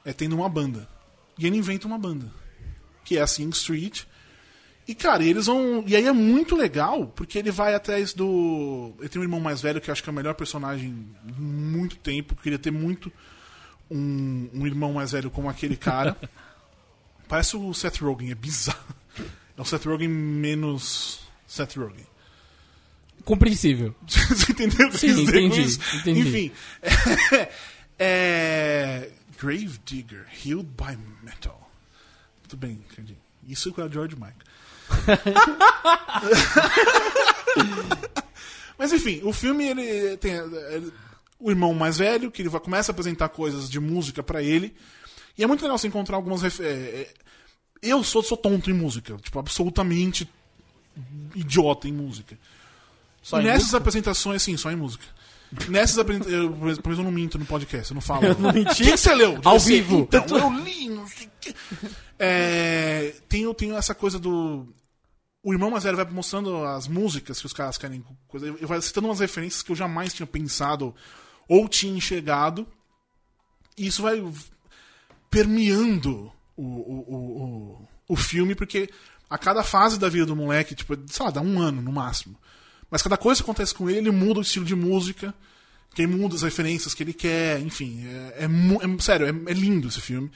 é tendo uma banda. E ele inventa uma banda, que é a Sing Street. E, cara, eles vão. E aí é muito legal, porque ele vai atrás do. Ele tem um irmão mais velho, que eu acho que é o melhor personagem de muito tempo. Queria ter muito um, um irmão mais velho como aquele cara. *laughs* Parece o Seth Rogen, é bizarro. É o Seth Rogen menos Seth Rogen. Compreensível. *laughs* Você entendeu Sim, com entendi, isso? entendi. Enfim. *laughs* é... Grave Digger, Healed by Metal. Muito bem, entendi. Isso é o George Michael. *laughs* Mas enfim, o filme ele tem ele- o irmão mais velho que ele vai, começa a apresentar coisas de música pra ele. E é muito legal você encontrar algumas ref- é, é, eu sou, sou tonto em música, tipo, absolutamente idiota em música. Só e em nessas música? apresentações, sim, só em música. Nessas apresentações, eu, pelo menos eu não minto no podcast, eu não falo. *laughs* Eu não menti? O que que você leu? Ao Disse, vivo. Então, eu li, não sei o quê. É, tem, tem essa coisa do. O irmão mais velho vai mostrando as músicas que os caras querem. Coisa, ele vai citando umas referências que eu jamais tinha pensado ou tinha enxergado. E isso vai permeando o, o, o, o, o filme, porque a cada fase da vida do moleque, tipo, sei lá, dá um ano no máximo. Mas cada coisa que acontece com ele, ele muda o estilo de música, que ele muda as referências que ele quer, enfim. É, é é- sério, é, é lindo esse filme.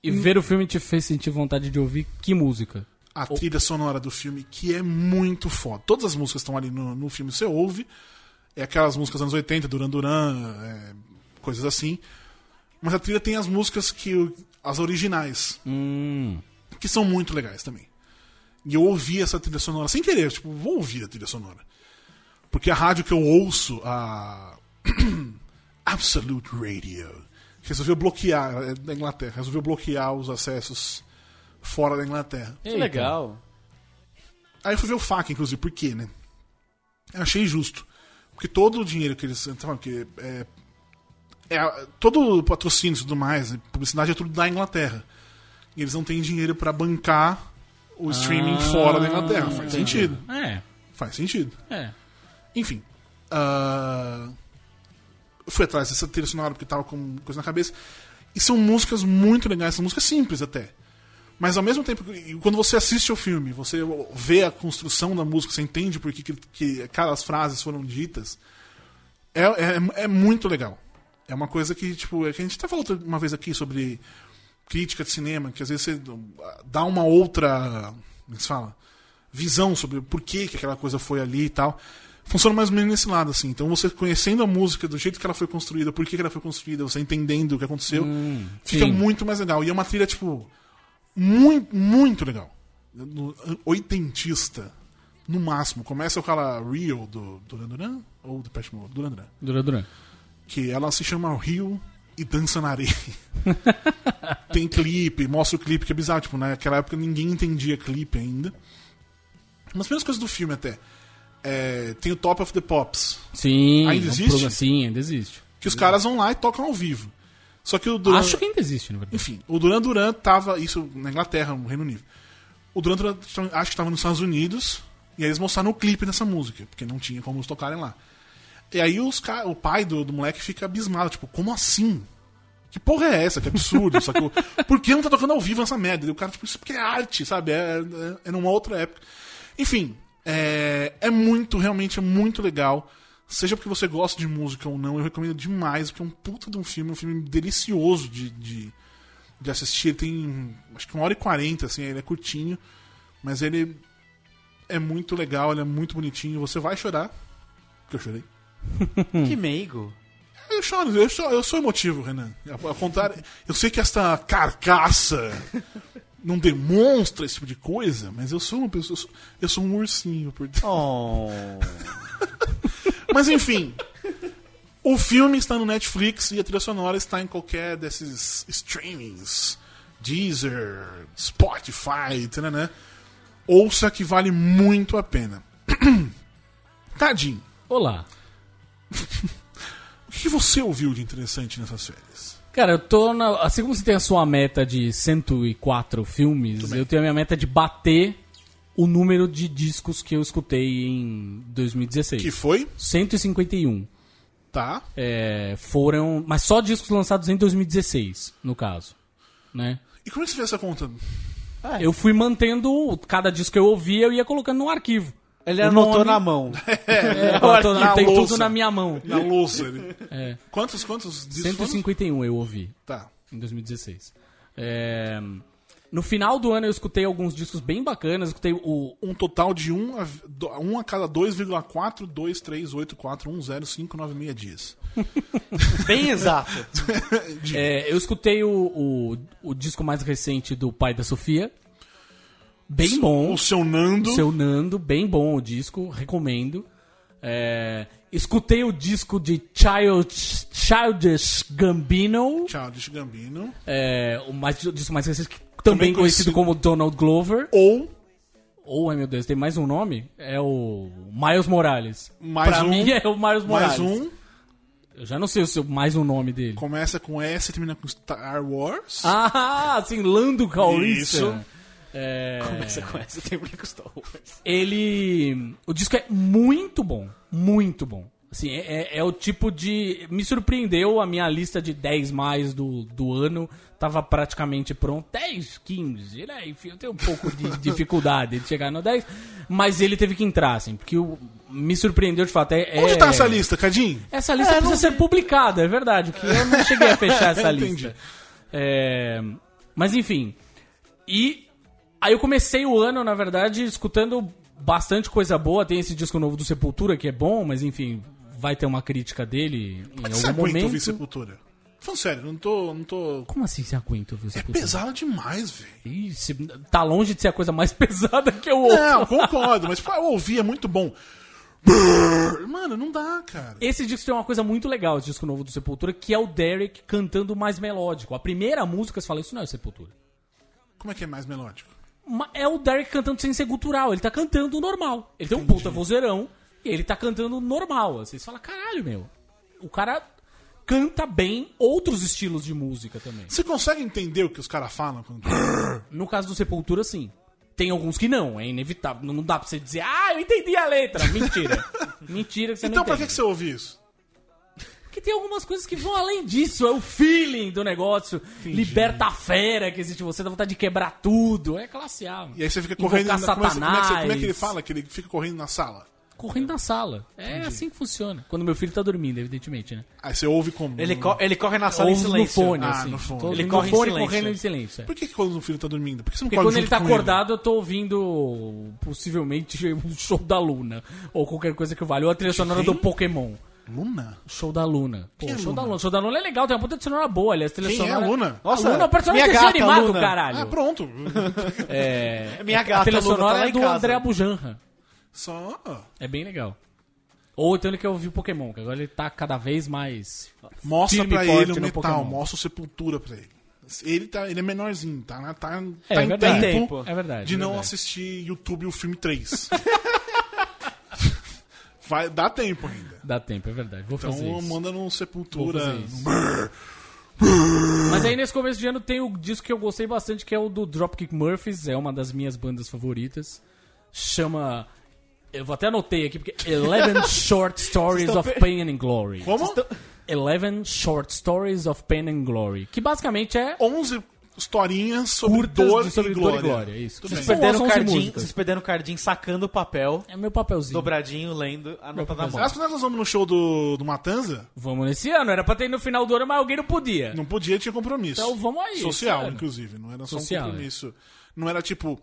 E ver o filme te fez sentir vontade de ouvir que música? A trilha sonora do filme, que é muito foda. Todas as músicas estão ali no, no filme, você ouve. É aquelas músicas dos anos 80, Duran Duran, é, coisas assim. Mas a trilha tem as músicas que. as originais, Hum. que são muito legais também. E eu ouvi essa trilha sonora sem querer, tipo, vou ouvir a trilha sonora. Porque a rádio que eu ouço, a *clears throat* Absolute Radio, resolveu bloquear, é da Inglaterra, resolveu bloquear os acessos fora da Inglaterra. Que legal. Aí eu fui ver o FAQ, inclusive, por quê, né? Eu achei justo. Porque todo o dinheiro que eles. tá falando que é, é, todo o patrocínio e tudo mais, né, publicidade é tudo da Inglaterra. E eles não têm dinheiro pra bancar o streaming Ah, fora da Inglaterra. Faz entendi. sentido. É, Faz sentido. é. Enfim. ah, eu fui atrás dessa trilha sonora porque tava com coisa na cabeça. E são músicas muito legais, são músicas simples até. Mas ao mesmo tempo, quando você assiste ao filme, você vê a construção da música, você entende por que, que, que aquelas frases foram ditas, é, é, é muito legal. É uma coisa que, tipo, é que a gente até falou uma vez aqui sobre crítica de cinema, que às vezes você dá uma outra. Como é se fala? Visão sobre por que, que aquela coisa foi ali e tal. Funciona mais ou menos nesse lado, assim. Então você conhecendo a música, do jeito que ela foi construída, por que, que ela foi construída, você entendendo o que aconteceu, fica sim. muito mais legal. E é uma trilha, tipo, muito, muito legal. Oitentista. No máximo. Começa com aquela Rio do Duran Duran? Ou do Pet Mode? Duran Duran. Duran Duran. Que ela se chama Rio e dança na areia. *laughs* Tem clipe, mostra o clipe, que é bizarro. Tipo, naquela época ninguém entendia clipe ainda. Umas primeiras coisas do filme até. É, tem o Top of the Pops. Sim. Ainda é um existe? Sim, ainda existe. Que os caras vão lá e tocam ao vivo. Só que o Duran... Acho que ainda existe, na verdade. Enfim, o Duran Duran tava. Isso na Inglaterra, no Reino Unido. O Duran Duran acho que estava nos Estados Unidos. E aí eles mostraram o clipe dessa música, porque não tinha como eles tocarem lá. E aí os o pai do, do moleque fica abismado, tipo, como assim? Que porra é essa? Que absurdo, sacou? *laughs* Por que não tá tocando ao vivo essa merda? E o cara, tipo, isso porque é arte, sabe? É, é, é numa outra época. Enfim, é, é muito, realmente é muito legal. Seja porque você gosta de música ou não, eu recomendo demais, porque é um puta de um filme, um filme delicioso de, de, de assistir. Ele tem acho que uma hora e quarenta, assim, ele é curtinho, mas ele é muito legal, ele é muito bonitinho. Você vai chorar, porque eu chorei. *laughs* Que meigo. Eu choro, eu sou, eu sou emotivo, Renan. Ao contrário, eu sei que esta carcaça não demonstra esse tipo de coisa, mas eu sou uma pessoa. Eu sou, eu sou um ursinho por dentro. Oh. *laughs* Mas enfim. O filme está no Netflix e a trilha sonora está em qualquer desses streamings. Deezer, Spotify, né? Ouça que vale muito a pena. *clears throat* Tadinho, Olá. *laughs* o que você ouviu de interessante nessas férias? Cara, eu tô na. Assim como você tem a sua meta de 104 filmes, eu tenho a minha meta de bater o número de discos que eu escutei em 2016. Que foi? 151. Tá. É, foram. Mas só discos lançados em 2016, no caso. Né? E como é que você fez essa conta? Eu fui mantendo. Cada disco que eu ouvia, eu ia colocando no arquivo. Ele O anotou nome- na mão. *laughs* É, na tem louça. tudo na minha mão. Na louça. ele- É. Quantos, quantos discos foram? 151 eu ouvi. Tá. em 2016. É, No final do ano eu escutei alguns discos bem bacanas. Escutei o. Um total de 1 a, do- um a cada 2,4, 2, 3, 8, 4, 1, 0, 5, 9, meia dias. *laughs* Bem exato. *laughs* é, eu escutei o, o, o disco mais recente do pai da Sofia. Bem bom. O seu Nando. Seu Nando, bem bom o disco, recomendo. É, escutei o disco de Child, Childish Gambino, Childish Gambino. é, o, mais, o disco mais recente, Também também conhecido- conhecido como Donald Glover. Ou Ou, ai meu Deus, tem mais um nome? É o Miles Morales. Mais pra um. mim é o Miles mais Morales. um. Eu já não sei o seu, mais um nome dele. Começa com S e termina com Star Wars. Ah, sim, Lando Calrissian. Isso. É, Você conhece o tempo que Star Wars. ele... O disco é muito bom. Muito bom. Assim, é, é- é o tipo de... Me surpreendeu a minha lista de 10 mais do, do ano. Tava praticamente pronto. 10, 15, né? Enfim, eu tenho um pouco de *laughs* dificuldade de chegar no 10. Mas ele teve que entrar, assim. Porque o, me surpreendeu de fato. É, Onde é- tá essa lista, Cadinho? Essa lista precisa ser publicada, é verdade. Que eu não cheguei a fechar *laughs* essa lista. É, mas enfim. E aí eu comecei o ano, na verdade, escutando bastante coisa boa. Tem esse disco novo do Sepultura que é bom, mas enfim, vai ter uma crítica dele em é algum aguenta ouvir momento. Sepultura? Falando sério, não tô. Não tô... Como assim você aguenta ouvir É Sepultura? pesado demais, velho. Tá longe de ser a coisa mais *laughs* pesada que eu ouço. Não, concordo, mas pra ouvir é muito bom. Mano, não dá, cara. Esse disco tem uma coisa muito legal, esse disco novo do Sepultura, que é o Derek cantando mais melódico. A primeira música, você fala, isso não é o Sepultura. Como é que é mais melódico? É o Derek cantando sem ser gutural. Ele tá cantando normal. Ele tem um puta vozeirão e ele tá cantando normal. Assim, você fala, caralho, meu. O cara canta bem outros estilos de música também. Você consegue entender o que os caras falam? Quando... No caso do Sepultura, sim. Tem alguns que não, é inevitável. Não dá pra você dizer, ah, eu entendi a letra. Mentira. *laughs* Mentira que você Então não pra que, entende. que você ouve isso? Porque tem algumas coisas que vão além disso. É o feeling do negócio. Liberta a fera que existe em você, dá vontade de quebrar tudo. É classe A. mano. E aí você fica correndo. Na- como, é, que- como é que você- como é que ele Satanás. fala? Que ele fica correndo na sala. Correndo na sala. É assim que funciona. Quando meu filho tá dormindo, evidentemente, né? Aí você ouve como. Ele, co- ele corre na sala em Ouve no silêncio. fone, Ah, assim. no fone. Ele no corre em fone silêncio. correndo em silêncio. é. Por que, que quando o filho tá dormindo? Por que você não Porque quando ele tá acordado, eu tô ouvindo possivelmente o *laughs* show da Luna. Ou qualquer coisa que vale. Ou a trilha sonora do? Pokémon. Luna? Show da Luna. Pô, é show da Luna? Luna. Show da Luna é legal, tem uma puta de sonora boa, aliás. Trilha Quem é a Luna? Nossa, a Luna é o personagem minha gata, animado, Luna. caralho. Ah, pronto. *laughs* É, Minha a gata, trilha Luna, tá sonora lá é do casa. André Bujanra. Só. É bem legal. Ou então ele quer ouvir Pokémon, que agora ele tá cada vez mais. Mostra pra ele o metal, Pokémon. mostra o sepultura pra ele. Ele, tá, ele é menorzinho, tá, na- tá, É, tá é em verdade. tempo, É verdade. de é não verdade. assistir YouTube o filme 3. *laughs* Vai, dá tempo ainda. Dá tempo, é verdade. Vou fazer Então isso. manda no Sepultura. Fazer. Mas aí nesse começo de ano tem o disco que eu gostei bastante, que é o do Dropkick Murphys, é uma das minhas bandas favoritas. Chama. Eu vou até anotei aqui, porque Eleven *laughs* Short Stories of Pain and Glory. Como? Eleven Short Stories of Pain and Glory. Que basicamente é 11 historinhas sobre curtas dor, de sobre e dor glória. e glória. Isso. Tudo Vocês bem. Perderam o 11 cardinho, vocês perderam o cardinho sacando o papel, É meu papelzinho. dobradinho, lendo, anotando na mão. Aliás, quando nós vamos no show do, do Matanza, Vamos nesse ano. Era pra ter ido no final do ano, mas alguém não podia. não podia, tinha compromisso. Então vamos aí. Social, inclusive. Não era só Social, um compromisso. Não era tipo.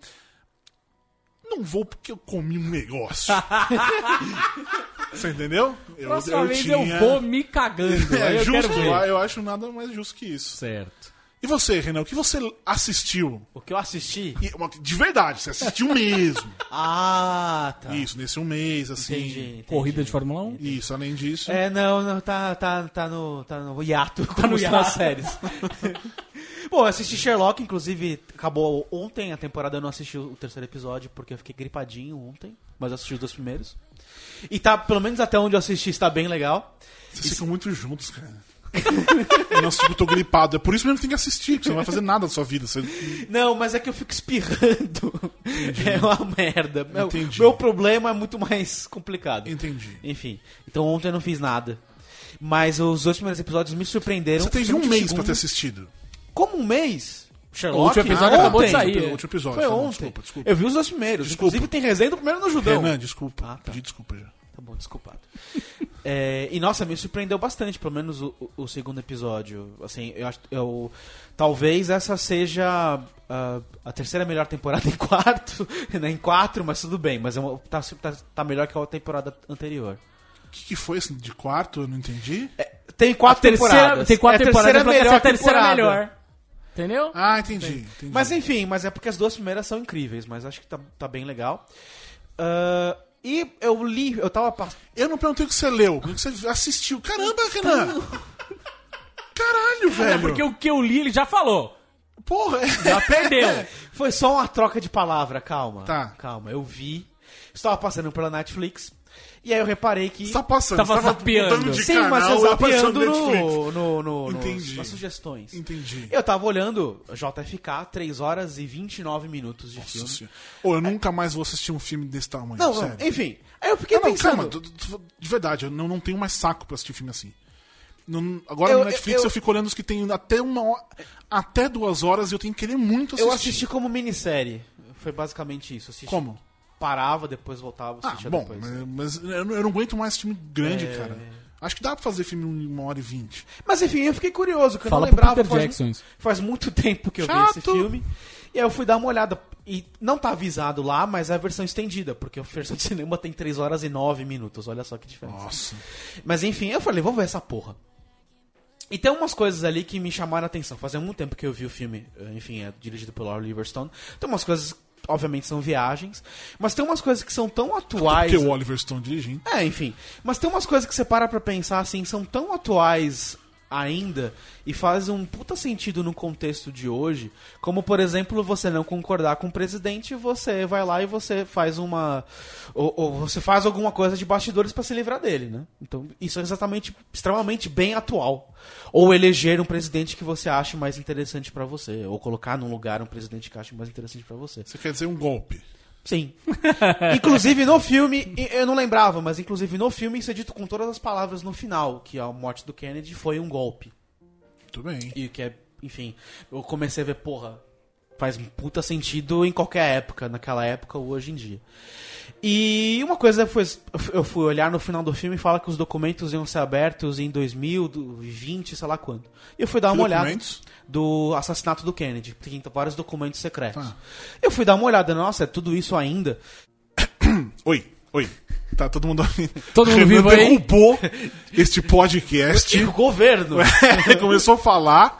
Não vou porque eu comi um negócio. *laughs* Você entendeu? Eu, Próxima vez eu vou me cagando. *laughs* É eu justo, quero ver. eu, eu acho nada mais justo que isso. Certo. E você, Renan, o que você assistiu? O que eu assisti? E, De verdade, você assistiu mesmo. *laughs* Ah, tá. Isso, nesse um mês, assim. Entendi, entendi. Corrida de Fórmula 1? Isso, além disso. É, não, não, tá, tá, tá no, tá no hiato, tá no hiato. séries. *laughs* Bom, eu assisti Sherlock, inclusive, acabou ontem a temporada, eu não assisti o terceiro episódio, porque eu fiquei gripadinho ontem, mas eu assisti os dois primeiros. E tá, pelo menos até onde eu assisti, está bem legal. Vocês ficam muito juntos, cara. *laughs* Não, tipo, tô gripado. É por isso mesmo que tem que assistir, porque você não vai fazer nada da sua vida. Você... Não, mas é que eu fico espirrando. *laughs* É uma merda. Meu, Entendi. meu problema é muito mais complicado. Entendi. Enfim, então ontem eu não fiz nada. Mas os dois primeiros episódios me surpreenderam. Você teve um mês pra segundo. ter assistido. Como um mês? Sherlock? O último episódio Ah, acabou de sair. O último episódio. Foi ontem. Desculpa, desculpa. Eu vi os dois primeiros. Desculpa. Inclusive tem resenha do primeiro no Judão. Renan, desculpa. Ah, tá. Pedi desculpa já. Tá bom, desculpado. *laughs* É, e nossa, me surpreendeu bastante, pelo menos o, o- segundo episódio. Assim, eu acho, eu talvez essa seja a, a terceira melhor temporada *laughs* em quarto, né, em quatro, mas tudo bem. Mas é uma- tá, tá, tá melhor que a temporada anterior. O que, que foi assim, de quarto? Eu não entendi. Tem quatro terceira, temporadas. tem quatro é a temporadas, terceira melhor, melhor a terceira temporada. melhor. Entendeu? Ah, entendi. entendi. Mas enfim, mas é porque as duas primeiras são incríveis, mas acho que tá, tá bem legal. Ah, e eu li, eu tava pass- Eu não perguntei o que você leu, o que você assistiu. Caramba, Renan! Caralho, velho! É porque o que eu li ele já falou. Porra, é. Já perdeu. *laughs* Foi só uma troca de palavra, calma. Tá. Calma, eu vi. Estava passando pela Netflix. E aí eu reparei que. Você tá passando, Tava tava zapeando. de Sim, canal, mas eu zapeando no, no, no, Entendi. nas sugestões. Entendi. Eu tava olhando JFK, 3 horas e 29 minutos de Nossa filme. senhora. Ô, eu nunca mais vou assistir um filme desse tamanho, Não, sério. não, enfim. Aí eu fiquei Não, não, pensando. calma, d- d- de verdade, eu não, não tenho mais saco pra assistir filme assim. Não- agora Eu- no Netflix eu, eu- fico olhando os que tem até uma hora, até duas horas e eu tenho que querer muito assistir. eu assisti como minissérie. Foi basicamente isso. Assisti, Como? Parava, depois voltava, Ah, assistia bom, depois. mas, mas eu, não, eu não aguento mais filme grande, É. cara. Acho que dá pra fazer filme em uma hora e vinte. Mas enfim, eu fiquei curioso, que eu Fala não lembrava. Peter faz, Jackson faz muito *laughs* tempo que eu vi Chato. esse filme. E aí eu fui dar uma olhada. E não tá avisado lá, mas é a versão estendida, porque a versão de *laughs* cinema tem 3 horas e 9 minutos. Olha só que diferença. Nossa. Mas enfim, eu falei, vamos ver essa porra. E tem umas coisas ali que me chamaram a atenção. Fazia muito tempo que eu vi o filme, eh, enfim, é dirigido pelo Oliver Stone. Tem umas coisas, obviamente, são viagens, mas tem umas coisas que são tão atuais. Porque o Oliver Stone dirigindo. É, enfim. Mas tem umas coisas que você para pra pensar, assim, são tão atuais ainda e fazem um puta sentido no contexto de hoje, como, por exemplo, você não concordar com o presidente, você vai lá e você faz uma... Ou, ou você faz alguma coisa de bastidores pra se livrar dele, né? Então, isso é exatamente, extremamente bem atual. Ou eleger um presidente que você ache mais interessante pra você, ou colocar num lugar um presidente que ache mais interessante pra você. Você quer dizer um golpe. Sim. *laughs* inclusive no filme, eu não lembrava, mas inclusive no filme isso é dito com todas as palavras no final, que a morte do Kennedy foi um golpe. Muito bem. E que é, enfim, eu comecei a ver, porra, faz puta sentido em qualquer época, naquela época ou hoje em dia. E uma coisa foi, eu fui olhar no final do filme e fala que os documentos iam ser abertos em 2020, sei lá quando. E eu fui dar Que uma olhada documentos? do assassinato do Kennedy, porque tem vários documentos secretos. Tá. Eu fui dar uma olhada, nossa, é tudo isso ainda. *coughs* Oi, oi. Tá todo mundo Todo mundo vivo aí? derrubou *laughs* este podcast. E o governo. *laughs* começou a falar.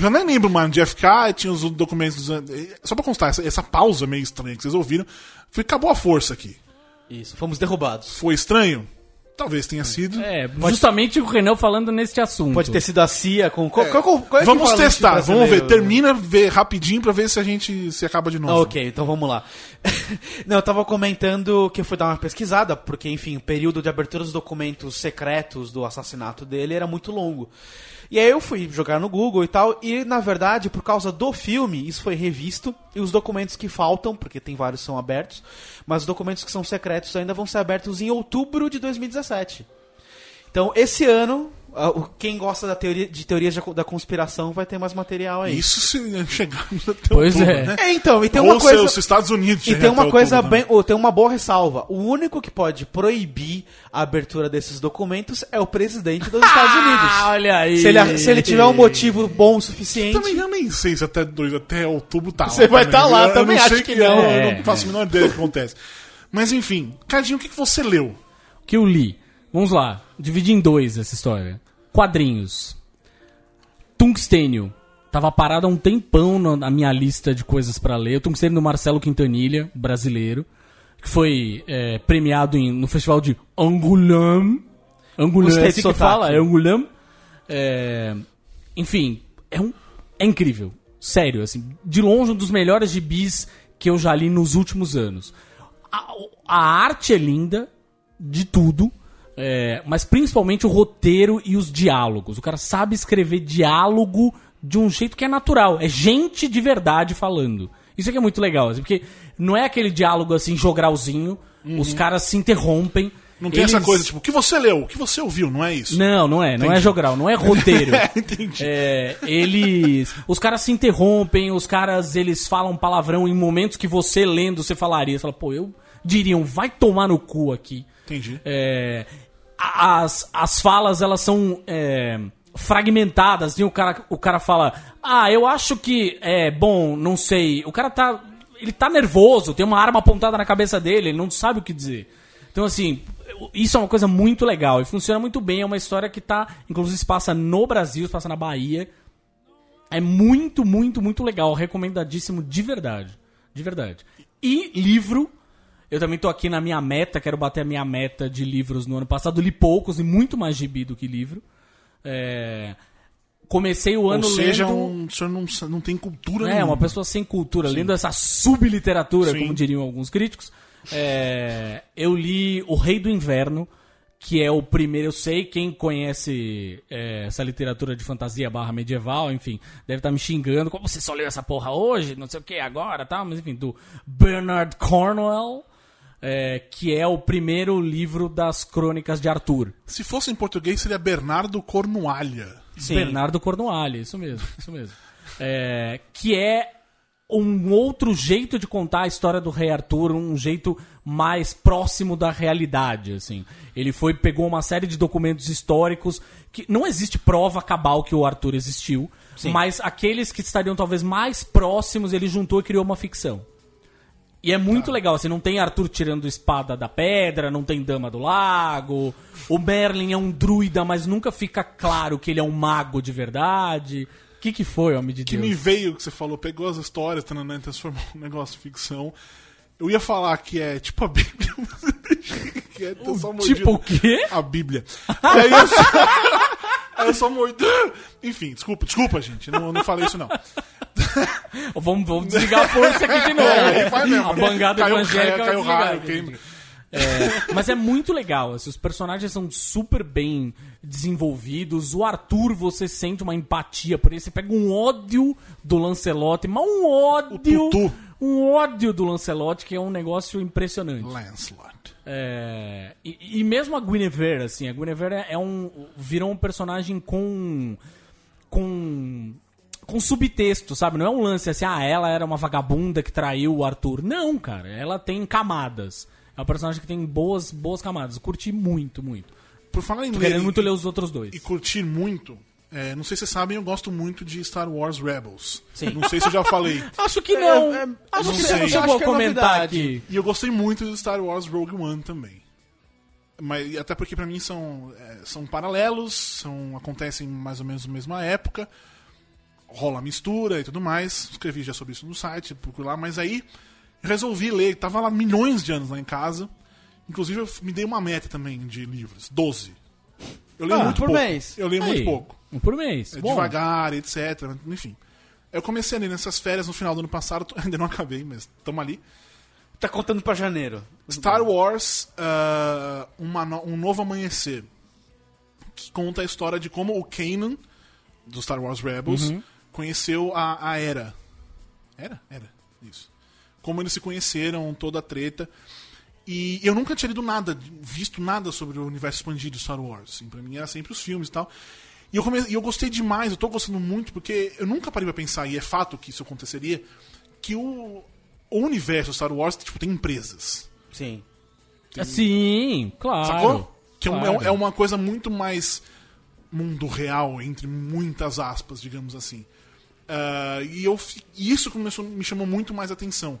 Eu nem lembro, mano, de FK, tinha os documentos. dos- Só pra constar, essa, essa pausa meio estranha que vocês ouviram. Foi, acabou a força aqui. Isso, fomos derrubados. Foi estranho? Talvez tenha sido. É, justamente o Renan falando neste assunto. Pode ter sido a CIA com. Qual, qual- qual- qual é vamos equivalente testar, vamos ver. brasileiro? Termina, vê rapidinho pra ver se a gente se acaba de novo. Ah, ok, então vamos lá. *laughs* Não, eu tava comentando que eu fui dar uma pesquisada, porque, enfim, o período de abertura dos documentos secretos do assassinato dele era muito longo. E aí eu fui jogar no Google e tal, e na verdade, por causa do filme, isso foi revisto, e os documentos que faltam, porque tem vários são abertos, mas os documentos que são secretos ainda vão ser abertos em outubro de 2017. Então, esse ano, quem gosta da teoria, de teorias da co- da conspiração vai ter mais material aí. Isso se chegarmos até Pois outubro, é. né? É, então, e tem Ou uma coisa... se os Estados Unidos E tem uma coisa outubro, bem. oh, tem uma boa ressalva. O único que pode proibir a abertura desses documentos é o presidente dos *laughs* Estados Ah, Unidos. olha aí. Se ele, se ele tiver um motivo bom o suficiente. Também eu nem sei se até, dois, até outubro tá Você vai tá lá, Eu- eu também não acho sei que não. Eu É. não faço a menor ideia do que acontece. Mas enfim, Cadinho, o que, que você leu? que eu li. Vamos lá, dividir em dois essa história. Quadrinhos. Tungstênio. Tava parado há um tempão na- minha lista de coisas pra ler. O Tungstênio do Marcelo Quintanilha, brasileiro, que foi é, premiado em- no festival de Angoulême. Angoulême, Gostei é que sotaque. fala, é Angoulême. É, enfim, é, um, é incrível. Sério, assim, de longe um dos melhores gibis que eu já li nos últimos anos. A, a arte é linda, de tudo. É, mas principalmente o roteiro e os diálogos. O cara sabe escrever diálogo de um jeito que é natural. É gente de verdade falando. Isso aqui é muito legal, assim, porque não é aquele diálogo assim, jogralzinho, os caras se interrompem. Uhum. Não tem eles- essa coisa, tipo, o que você leu, o que você ouviu, não é isso? Não, não é, não é Entendi. jogral, não é *laughs* roteiro. É, entendi. É, eles. Os caras se interrompem, os caras eles falam palavrão em momentos que você lendo você falaria. Você fala, pô, eu diriam, vai tomar no cu aqui. Entendi. É, as, as falas elas são é, fragmentadas e o cara, o cara fala ah eu acho que é bom não sei. O cara tá ele tá nervoso tem uma arma apontada na cabeça dele ele não sabe o que dizer. Então assim isso é uma coisa muito legal e funciona muito bem é uma história que tá inclusive se passa no Brasil se passa na Bahia. É muito muito muito legal recomendadíssimo de verdade de verdade. E livro eu também tô aqui na minha meta, quero bater a minha meta de livros no ano passado. Li poucos e muito mais gibi do que livro. É, Comecei o ano Ou seja, lendo. um, o senhor não, não tem cultura É, nenhuma. uma pessoa sem cultura, lendo essa subliteratura, Sim. como diriam alguns críticos. É, eu li O Rei do Inverno, que é o primeiro. Eu sei, quem conhece é, essa literatura de fantasia barra medieval, enfim, deve estar me xingando. Como você só leu essa porra hoje? Não sei o que agora, tá? Mas enfim, do Bernard Cornwell. É, que é o primeiro livro das crônicas de Arthur. Se fosse em português, seria Bernardo Cornualha. Bernardo Cornualha, isso mesmo, isso mesmo. É, que é um outro jeito de contar a história do Rei Arthur, um jeito mais próximo da realidade, assim. Ele foi pegou uma série de documentos históricos que não existe prova cabal que o Arthur existiu, mas aqueles que estariam talvez mais próximos, ele juntou e criou uma ficção. E é muito legal, assim, não tem Arthur tirando espada da pedra, não tem Dama do Lago. O Merlin é um druida, mas nunca fica claro que ele é um mago de verdade. O que, que foi, homem de Que Deus? me veio que você falou, pegou as histórias, tanana, e transformou um negócio de ficção. Eu ia falar que é tipo a Bíblia, *laughs* mas eu deixei quieto, eu só mordi Tipo o quê? a Bíblia. E aí eu *laughs* só, aí eu só mordi. Enfim, desculpa, desculpa, gente. Não, não falei isso, não. *laughs* Vamos, vamos desligar a força aqui de novo. *laughs* É, aí vai mesmo, a né? bangada Caiu- evangélica caiu- caiu raio, queima. É, mas é muito legal, assim, os personagens são super bem desenvolvidos. O Arthur, você sente uma empatia por ele. Você pega um ódio do Lancelot, mas um ódio. Um ódio do Lancelot, que é um negócio impressionante. Lancelot. É, e, e mesmo a Guinevere, assim, a Guinevere é um. virou um personagem com. com. com subtexto, sabe? Não é um lance assim, ah, ela era uma vagabunda que traiu o Arthur. Não, cara, ela tem camadas. É um personagem que tem boas, boas camadas. Eu curti muito, muito. Por falar em Tô ler querendo e- muito ler os outros dois. e curtir muito, é, não sei se vocês sabem, eu gosto muito de Star Wars Rebels. Sim. Não sei se eu já falei. *laughs* Acho que não. É, é, acho não que sei. você não chegou Acho a que é comentar novidade. aqui. E eu gostei muito de Star Wars Rogue One também. Mas, até porque pra mim são, é, são paralelos, são, acontecem mais ou menos na mesma época, rola mistura e tudo mais. Escrevi já sobre isso no site, procuro lá, mas aí resolvi ler, tava lá milhões de anos lá em casa. Inclusive eu me dei uma meta também de livros, 12. Eu leio Ah, muito por pouco. mês. Eu leio Aí, muito pouco. Um por mês. É devagar, etc. Enfim. Eu comecei a ler nessas férias no final do ano passado, *laughs* ainda não acabei, mas estamos ali. Tá contando pra janeiro. Star Wars ah, uma Um Novo Amanhecer. Que conta a história de como o Kanan, do Star Wars Rebels, conheceu a, a Era. Era? Era, isso. Como eles se conheceram, toda a treta. E eu nunca tinha lido nada, visto nada sobre o universo expandido de Star Wars. Assim, pra mim era sempre os filmes e tal. E eu, come... e eu gostei demais, eu tô gostando muito, porque eu nunca parei pra pensar, e é fato que isso aconteceria, que o, o universo Star Wars tipo, tem empresas. Sim. Sim, claro. Sacou? Que é é claro. é uma coisa muito mais mundo real, entre muitas aspas, digamos assim. Ah, e eu, e isso começou, me chamou muito mais atenção.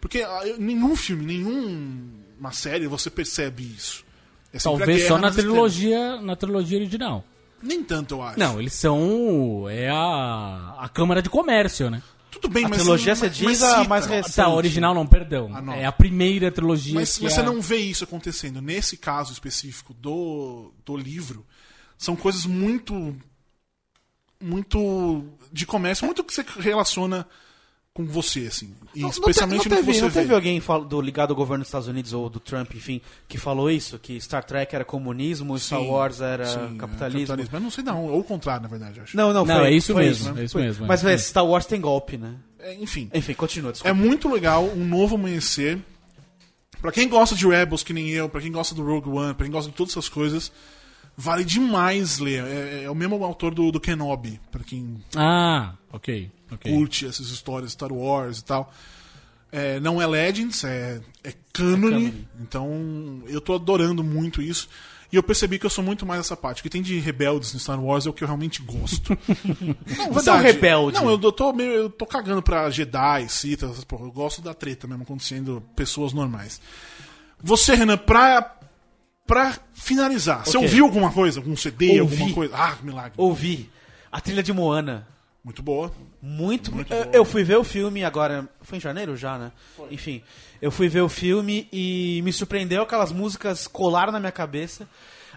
Porque ah, nenhum filme, nenhuma série você percebe isso. É a Talvez só na trilogia, na trilogia original. Nem tanto, eu acho. Não, eles são. É a, a Câmara de Comércio, né? Tudo bem, A mas... trilogia mas- você mas diz a mais recente. Tá, a original não, perdão. A é a primeira trilogia. Mas, mas é você a- não vê isso acontecendo. Nesse caso específico do, do livro, são coisas muito. muito. de comércio, muito que você relaciona com você, assim. E Não- não te- especialmente não no que teve, você não vê. teve alguém fal- do ligado ao governo dos Estados Unidos ou do Trump, enfim, que falou isso? Que Star Trek era comunismo, Star Sim, Wars era sim, é, capitalismo. Mas não sei não, ou o contrário, na verdade, acho. Não, não, Não, foi, é isso foi mesmo. né? É isso mesmo. Mas é. é, Star Wars tem golpe, né? É, enfim, Enfim, continua, é desculpa. muito legal, um novo amanhecer. Pra quem gosta de Rebels, que nem eu, pra quem gosta do Rogue One, pra quem gosta de todas essas coisas, vale demais ler. É, é o mesmo autor do, do Kenobi, pra quem Ah, ok. ok. curte essas histórias Star Wars e tal. É, não é Legends, é, é cânone. Então eu tô adorando muito isso. E eu percebi que eu sou muito mais essa parte. O que tem de rebeldes no Star Wars é o que eu realmente gosto. *laughs* Não, Você é um rebelde. Não, eu, eu tô meio. Eu tô cagando pra Jedi, Sith, essas porra. Eu gosto da treta mesmo acontecendo pessoas normais. Você, Renan, pra. Pra finalizar, você Ok. ouviu alguma coisa? Algum CD, Ouvi. alguma coisa? Ah, milagre. Ouvi a trilha de Moana. Muito boa. Muito, Muito eu, boa. eu fui ver o filme agora. Foi em janeiro já, né? Enfim. Eu fui ver o filme e me surpreendeu aquelas músicas colaram na minha cabeça.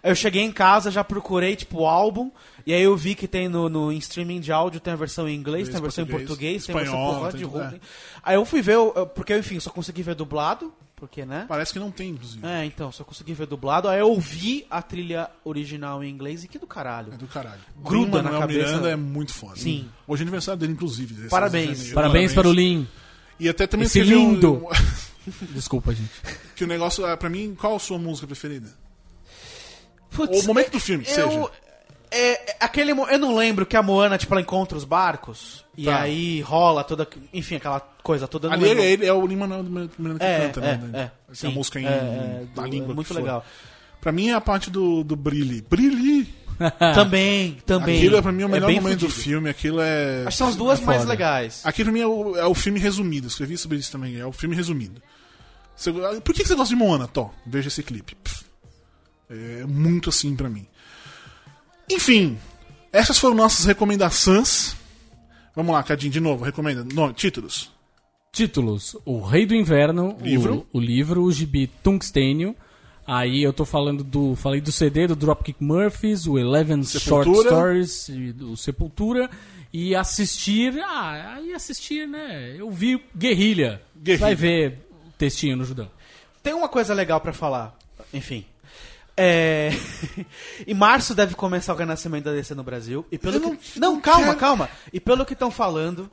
Aí eu cheguei em casa, já procurei, tipo, o álbum. E aí eu vi que tem no, no em streaming de áudio, tem a versão em inglês, Inglês, tem a versão português, em português, tem a espanhol, versão tem de é. Ruben. Aí eu fui ver, o- porque enfim, só consegui ver dublado, porque, né? Parece que não tem, inclusive. É, então, só consegui ver dublado. Aí eu ouvi a trilha original em inglês e que do caralho. É do caralho. Gruda Lin na cabeça. Miranda é muito foda. Sim. Hoje é aniversário dele, inclusive. Parabéns. de. Parabéns para o Lin. E até também Esse lindo. um- *laughs* Desculpa, gente. que o negócio, ah, pra mim, qual a sua música preferida? Putz, o momento do filme, que eu, seja. É, é, aquele, eu não lembro que a Moana, tipo, ela encontra os barcos e Tá. aí rola toda, enfim, aquela coisa toda. Ali ele, ele é o Lin Manuel Miranda que é, canta, é, né? é, Essa sim. música em, É, é, na do- língua. é muito for. legal. Pra mim é a parte do, do Brilhe. Brilhe! *laughs* Também, também. Aquilo é pra mim o melhor momento do filme. Aquilo é. Acho que são as duas É mais legais. Aqui pra mim é o, é o filme resumido. Escrevi sobre isso também. É o filme resumido. Você- por que que você gosta de Moana? Tó, veja esse clipe. Pff. É muito assim pra mim. Enfim, essas foram nossas recomendações. Vamos lá, Cadinho, de novo, recomenda. No, títulos. Títulos: O Rei do Inverno, Livro. O, o livro, o gibi Tungstênio. Aí eu tô falando do. Falei do CD do Dropkick Murphys, o Eleven Short. Stories, e do Sepultura. E assistir. Ah, aí assistir, né? Eu vi Guerrilha. Guerrilha. Vai ver o textinho no Judão. Tem uma coisa legal pra falar. Enfim. É... *laughs* em março deve começar o renascimento da DC no Brasil. E pelo Eu que... não- não, não calma, quero. calma. E pelo que estão falando,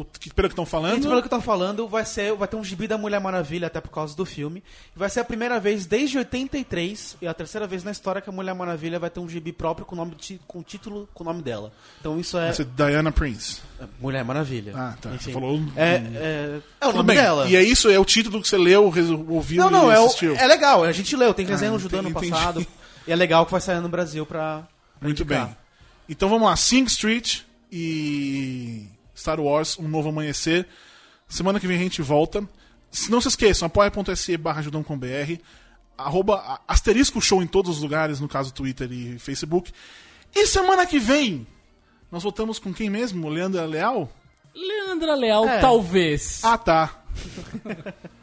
O, que, pelo que estão falando. pelo que estão falando, vai, ser, vai ter um gibi da Mulher Maravilha, até por causa do filme. Vai ser a primeira vez desde 83 e a terceira vez na história que a Mulher Maravilha vai ter um gibi próprio com o nome com título com o nome dela. Então isso é, Essa é Diana Prince. é Mulher Maravilha. Ah, tá. Enfim. Você falou. É, é, é o nome bem. dela. E é isso? É o título que você leu, ouviu Não, não, e é, o- assistiu? é legal. A gente leu, tem resenha Ah, Judão no passado. E é legal que vai sair no Brasil pra. pra Muito indicar. bem. Então vamos lá, Sing Street e Star Wars, Um Novo Amanhecer. Semana que vem a gente volta. Se não se esqueçam, apoia.se barra judão.com.br arroba asterisco show em todos os lugares, no caso Twitter e Facebook. E semana que vem, nós voltamos com quem mesmo? Leandra Leal? Leandra Leal, É. talvez. Ah, tá. *laughs*